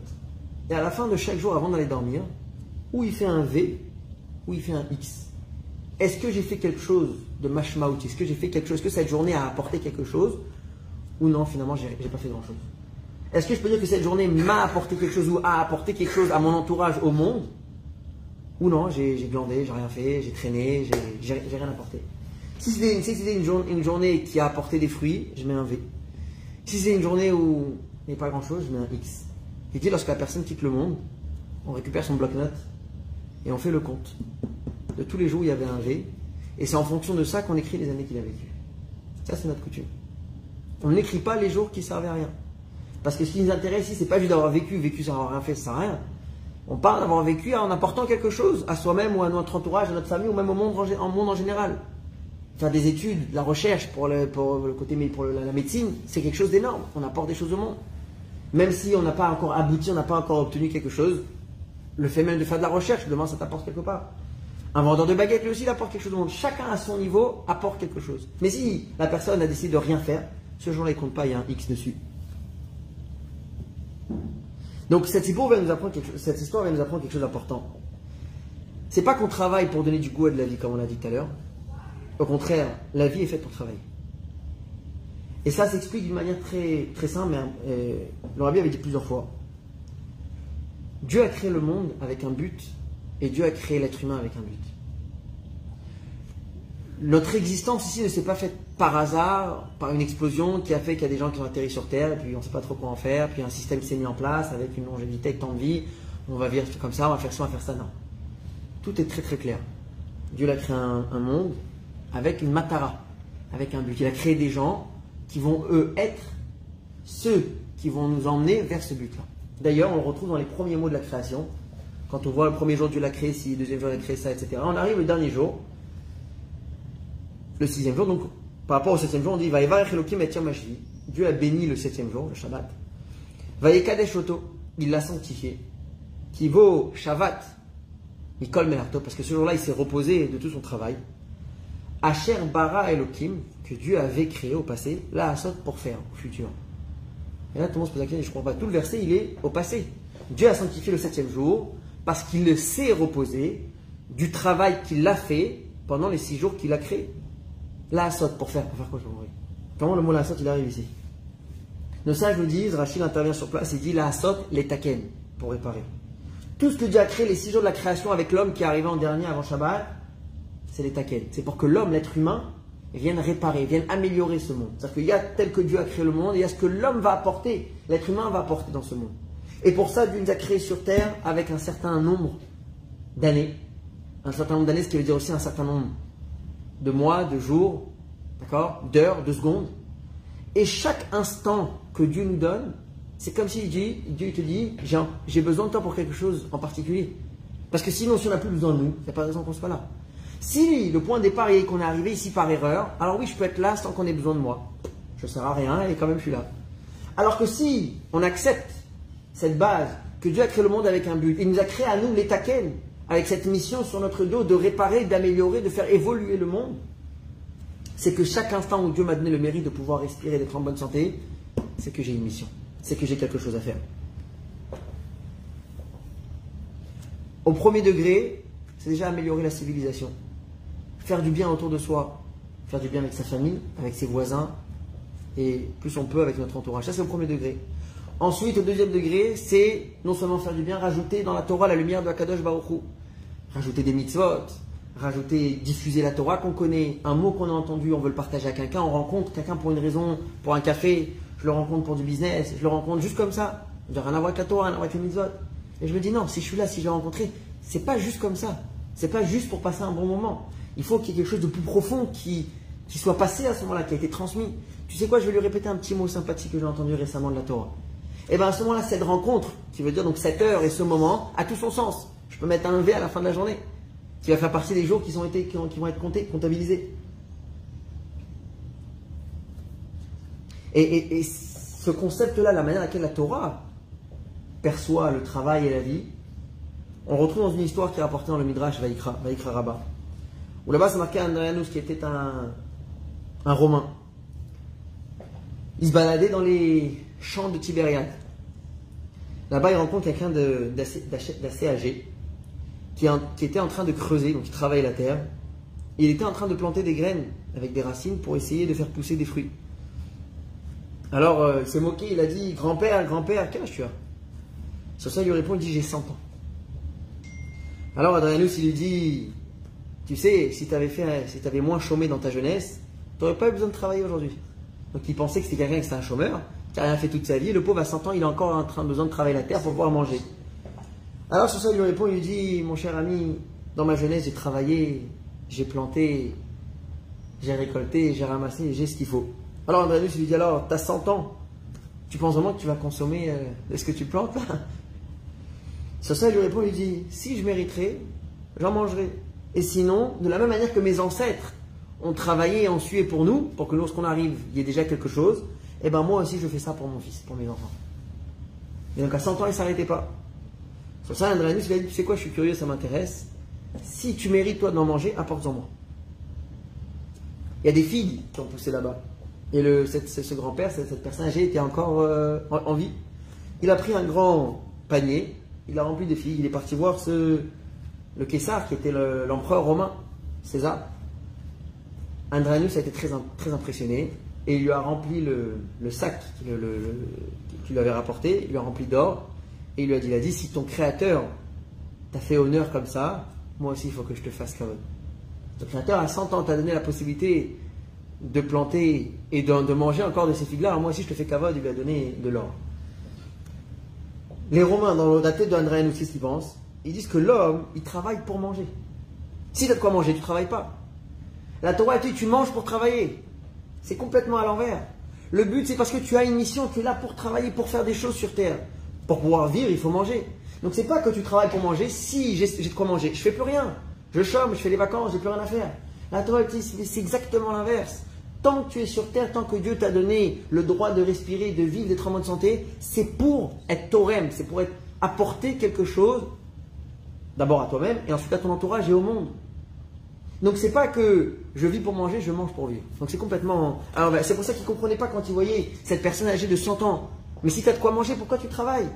Et à la fin de chaque jour, avant d'aller dormir, ou il fait un V, ou il fait un X. Est-ce que j'ai fait quelque chose de mashmaout Est-ce que j'ai fait quelque chose? Est-ce que cette journée a apporté quelque chose? Ou non, finalement, j'ai pas fait grand-chose. Est-ce que je peux dire que cette journée m'a apporté quelque chose ou a apporté quelque chose à mon entourage, au monde? Ou non, j'ai glandé, j'ai rien fait, j'ai traîné, j'ai- rien apporté. Si c'était une, une journée qui a apporté des fruits, je mets un V. Si c'est une journée où il n'y a pas grand chose, je mets un X. Et dit lorsque la personne quitte le monde, on récupère son bloc-notes et on fait le compte. De tous les jours où il y avait un V. Et c'est en fonction de ça qu'on écrit les années qu'il a vécues. Ça, c'est notre coutume. On n'écrit pas les jours qui servent à rien. Parce que ce qui nous intéresse ici, c'est pas juste d'avoir vécu, vécu sans avoir rien fait, ça sert à rien. On parle d'avoir vécu en apportant quelque chose à soi-même ou à notre entourage, à notre famille ou même au monde en, général. Faire des études, la recherche pour le, côté pour la médecine, c'est quelque chose d'énorme. On apporte des choses au monde. Même si on n'a pas encore abouti, on n'a pas encore obtenu quelque chose, le fait même de faire de la recherche, demain ça t'apporte quelque part. Un vendeur de baguettes, lui aussi, il apporte quelque chose monde. Chacun à son niveau apporte quelque chose. Mais si la personne a décidé de rien faire, ce jour-là, il compte pas, il y a un X dessus. Donc cette histoire va nous apprendre quelque chose, cette histoire va nous apprendre quelque chose d'important. C'est pas qu'on travaille pour donner du goût à de la vie, comme on l'a dit tout à l'heure. Au contraire, la vie est faite pour travailler. Et ça s'explique d'une manière très, très simple, mais euh, le avait dit plusieurs fois. Dieu a créé le monde avec un but, et Dieu a créé l'être humain avec un but. Notre existence ici ne s'est pas faite par hasard, par une explosion qui a fait qu'il y a des gens qui ont atterri sur Terre, puis on ne sait pas trop quoi en faire, puis un système s'est mis en place avec une longévité, tant de vie, on va vivre comme ça, on va faire ça, on va faire ça. Non. Tout est très très clair. Dieu a créé un monde avec une matara, avec un but. Il a créé des gens qui vont, eux, être ceux qui vont nous emmener vers ce but-là. D'ailleurs, on le retrouve dans les premiers mots de la création. Quand on voit le premier jour Dieu l'a créé, si le deuxième jour il a créé ça, etc. On arrive le dernier jour, le sixième jour, donc par rapport au septième jour, on dit Elohim et. Dieu a béni le septième jour, le Shabbat. Oto, il l'a sanctifié. Qui Shabbat, Mikol Melarto, parce que ce jour-là, il s'est reposé de tout son travail. Asher Bara Elohim, que Dieu avait créé au passé, là, Asot pour faire au futur. Et là, tout le monde se pose la question, je comprends pas. Tout le verset, il est au passé. Dieu a sanctifié le septième jour parce qu'il le s'est reposé du travail qu'il a fait pendant les six jours qu'il a créé. La Asot pour faire, pour faire quoi, Comment le mot la Asot, il arrive ici? Nos sages nous disent, Rachid intervient sur place, il dit la Asot, les taken, pour réparer. Tout ce que Dieu a créé les six jours de la création avec l'homme qui est arrivé en dernier avant Shabbat, c'est les taken. C'est pour que l'homme, l'être humain, vienne réparer, vienne améliorer ce monde. C'est-à-dire qu'il y a tel que Dieu a créé le monde, et il y a ce que l'homme va apporter, l'être humain va apporter dans ce monde. Et pour ça, Dieu nous a créé sur terre avec un certain nombre d'années. Un certain nombre d'années, ce qui veut dire aussi un certain nombre de mois, de jours, d'accord, d'heures, de secondes. Et chaque instant que Dieu nous donne, c'est comme si Dieu te dit, j'ai besoin de toi pour quelque chose en particulier. Parce que sinon, si on n'a plus besoin de nous, il n'y a pas de raison qu'on soit là. Si le point de départ est qu'on est arrivé ici par erreur, alors oui, je peux être là sans qu'on ait besoin de moi. Je ne sers à rien et quand même je suis là. Alors que si on accepte cette base, que Dieu a créé le monde avec un but, il nous a créé à nous les taken, avec cette mission sur notre dos de réparer, d'améliorer, de faire évoluer le monde, c'est que chaque instant où Dieu m'a donné le mérite de pouvoir respirer, d'être en bonne santé, c'est que j'ai une mission, c'est que j'ai quelque chose à faire. Au premier degré, c'est déjà améliorer la civilisation. Faire du bien autour de soi, faire du bien avec sa famille, avec ses voisins, et plus on peut avec notre entourage. Ça, c'est au premier degré. Ensuite, au deuxième degré, c'est non seulement faire du bien, rajouter dans la Torah la lumière de Akadosh Baruch. Rajouter des mitzvot, rajouter, diffuser la Torah qu'on connaît, un mot qu'on a entendu, on veut le partager à quelqu'un, on rencontre quelqu'un pour une raison, pour un café, je le rencontre pour du business, je le rencontre juste comme ça. Je rien à voir avec la Torah, rien à voir avec les mitzvot. Et je me dis non, si je suis là, si je l'ai rencontré, c'est pas juste comme ça. C'est pas juste pour passer un bon moment. Il faut qu'il y ait quelque chose de plus profond qui, qui soit passé à ce moment-là, qui a été transmis. Tu sais quoi, je vais lui répéter un petit mot sympathique que j'ai entendu récemment de la Torah. Et bien à ce moment-là, cette rencontre, qui veut dire donc cette heure et ce moment, a tout son sens. Je peux mettre un V à la fin de la journée, qui va faire partie des jours qui, ont été, qui, vont être comptés, comptabilisés. Et, ce concept-là, la manière à laquelle la Torah perçoit le travail et la vie, on retrouve dans une histoire qui est rapportée dans le Midrash Vaikra, Vaikra Rabbah. Où là-bas, c'est marqué Andréanus qui était un, un Romain. Il se baladait dans les champs de Tibériade. Là-bas, il rencontre quelqu'un d'assez âgé qui, qui, était en train de creuser, donc il travaille la terre. Il était en train de planter des graines avec des racines pour essayer de faire pousser des fruits. Alors, euh, il s'est moqué, il a dit Grand-père, grand-père, quel âge tu as? Sur ça, il lui répond Il dit J'ai 100 ans. Alors, Adrianus, il lui dit Tu sais, si tu avais, fait, si avais moins chômé dans ta jeunesse, tu n'aurais pas eu besoin de travailler aujourd'hui. Donc, il pensait que c'était quelqu'un qui était un chômeur, qui n'a rien fait toute sa vie. Le pauvre, à 100 ans, il est encore en train besoin de travailler la terre pour pouvoir manger. Alors, sur ça, il lui répond Il lui dit Mon cher ami, dans ma jeunesse, j'ai travaillé, j'ai planté, j'ai récolté, j'ai ramassé, j'ai ce qu'il faut. Alors Andréus lui dit alors, tu as 100 ans, tu penses vraiment que tu vas consommer euh, ce que tu plantes Sur ça, il lui répond, il dit, si je mériterais, j'en mangerai. Et sinon, de la même manière que mes ancêtres ont travaillé et ont sué pour nous, pour que lorsqu'on arrive, il y ait déjà quelque chose, et eh ben moi aussi je fais ça pour mon fils, pour mes enfants. Et donc à 100 ans, il ne s'arrêtait pas. Sur ça, Andréus lui a dit, tu sais quoi, je suis curieux, ça m'intéresse. Si tu mérites toi d'en manger, apporte-en moi. Il y a des figues qui ont poussé là-bas. Et le, ce grand-père, cette, personne âgée était encore euh, en, vie. Il a pris un grand panier, il a rempli de figues, il est parti voir ce, le Caesar qui était l'empereur romain, César. Andranus a été très, très impressionné et il lui a rempli le, sac qu'il lui avait rapporté, il lui a rempli d'or et il lui a dit, il a dit si ton créateur t'a fait honneur comme ça, moi aussi il faut que je te fasse comme Ton créateur à 100 ans t'a donné la possibilité de planter et de, manger encore de ces figues-là. Moi aussi, je te fais cavode, il lui a donné de l'or. Les Romains, dans la tête d'André aussi, ce qu'ils pensent, ils disent que l'homme, il travaille pour manger. Si tu as de quoi manger, tu ne travailles pas. La Torah dit tu manges pour travailler. C'est complètement à l'envers. Le but, c'est parce que tu as une mission, tu es là pour travailler, pour faire des choses sur terre. Pour pouvoir vivre, il faut manger. Donc c'est pas que tu travailles pour manger, si j'ai de quoi manger, je fais plus rien. Je chôme, je fais des vacances, j'ai plus rien à faire. La Torah dit c'est exactement l'inverse. Tant que tu es sur terre, tant que Dieu t'a donné le droit de respirer, de vivre, d'être en bonne santé, c'est pour être torem, c'est pour être, apporter quelque chose, d'abord à toi-même, et ensuite à ton entourage et au monde. Donc c'est pas que je vis pour manger, je mange pour vivre. Donc c'est complètement. Alors ben, c'est pour ça qu'ils comprenaient pas quand ils voyaient cette personne âgée de 100 ans. Mais si tu as de quoi manger, pourquoi tu travailles?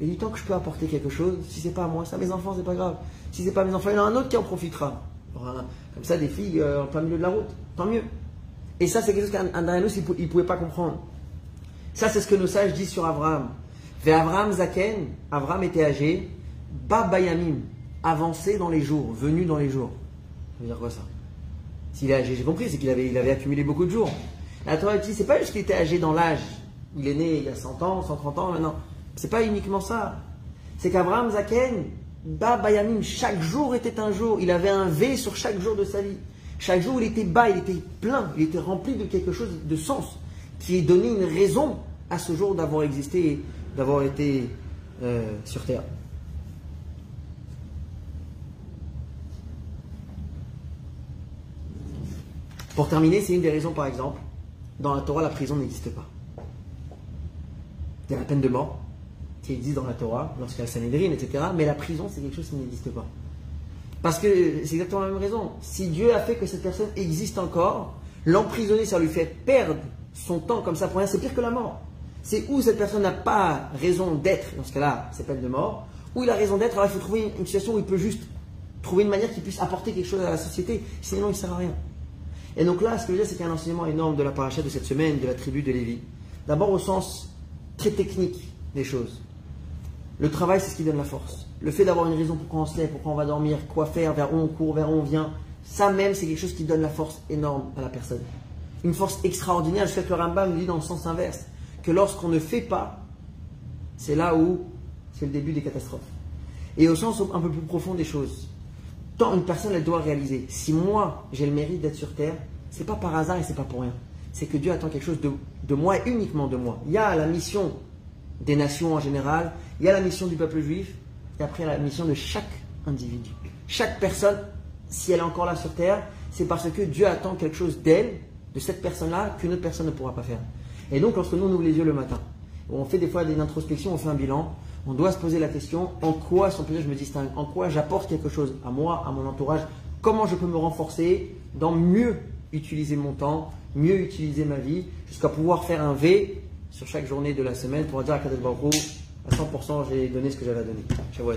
Et du temps que je peux apporter quelque chose, si c'est pas à moi, ça mes enfants, c'est pas grave. Si c'est pas à mes enfants, il y en a un autre qui en profitera. Comme ça, des filles euh, en plein milieu de la route, tant mieux. Et ça, c'est quelque chose qu'Andréanus, il ne pouvait pas comprendre. Ça, c'est ce que nos sages disent sur Abraham. Vers Abraham Zaken, Abraham était âgé, Babayamim, avancé dans les jours, venu dans les jours. Ça veut dire quoi ça? J'ai compris, c'est qu'il avait, accumulé beaucoup de jours. La Torah dit, c'est pas juste qu'il était âgé dans l'âge. Il est né il y a 100 ans, 130 ans maintenant. C'est pas uniquement ça. C'est qu'Abraham Zaken, Babayamim, chaque jour était un jour. Il avait un V sur chaque jour de sa vie. Chaque jour, il était bas, il était plein, il était rempli de quelque chose de sens, qui donné une raison à ce jour d'avoir existé, d'avoir été euh, sur terre. Pour terminer, c'est une des raisons, par exemple, dans la Torah, la prison n'existe pas. Il y a la peine de mort qui existe dans la Torah, lorsqu'il y a etc. Mais la prison, c'est quelque chose qui n'existe pas. Parce que c'est exactement la même raison. Si Dieu a fait que cette personne existe encore, l'emprisonner, ça lui fait perdre son temps comme ça pour rien, c'est pire que la mort. C'est où cette personne n'a pas raison d'être, dans ce cas-là, c'est peine de mort, ou il a raison d'être, alors il faut trouver une situation où il peut juste trouver une manière qui puisse apporter quelque chose à la société, sinon il ne sert à rien. Et donc là, ce que je veux dire, c'est qu'il y a un enseignement énorme de la paracha de cette semaine, de la tribu de Lévi. D'abord au sens très technique des choses. Le travail, c'est ce qui donne la force. Le fait d'avoir une raison pourquoi on se lève, pourquoi on va dormir, quoi faire, vers où on court, vers où on vient, ça même, c'est quelque chose qui donne la force énorme à la personne. Une force extraordinaire. Je sais que le Rambam dit dans le sens inverse, que lorsqu'on ne fait pas, c'est là où c'est le début des catastrophes. Et au sens un peu plus profond des choses, tant une personne, elle doit réaliser, si moi, j'ai le mérite d'être sur Terre, c'est pas par hasard et c'est pas pour rien. c'est que Dieu attend quelque chose de, de moi et uniquement de moi. Il y a la mission des nations en général, il y a la mission du peuple juif, et après la mission de chaque individu. Chaque personne, si elle est encore là sur terre, c'est parce que Dieu attend quelque chose d'elle, de cette personne-là, qu'une autre personne ne pourra pas faire. Et donc, lorsque nous on ouvre les yeux le matin, on fait des fois des introspections, on fait un bilan, on doit se poser la question en quoi, son je me distingue, en quoi j'apporte quelque chose à moi, à mon entourage, comment je peux me renforcer dans mieux utiliser mon temps, mieux utiliser ma vie, jusqu'à pouvoir faire un V sur chaque journée de la semaine pour dire à Kadel à 100% j'ai donné ce que j'avais à donner. Shavua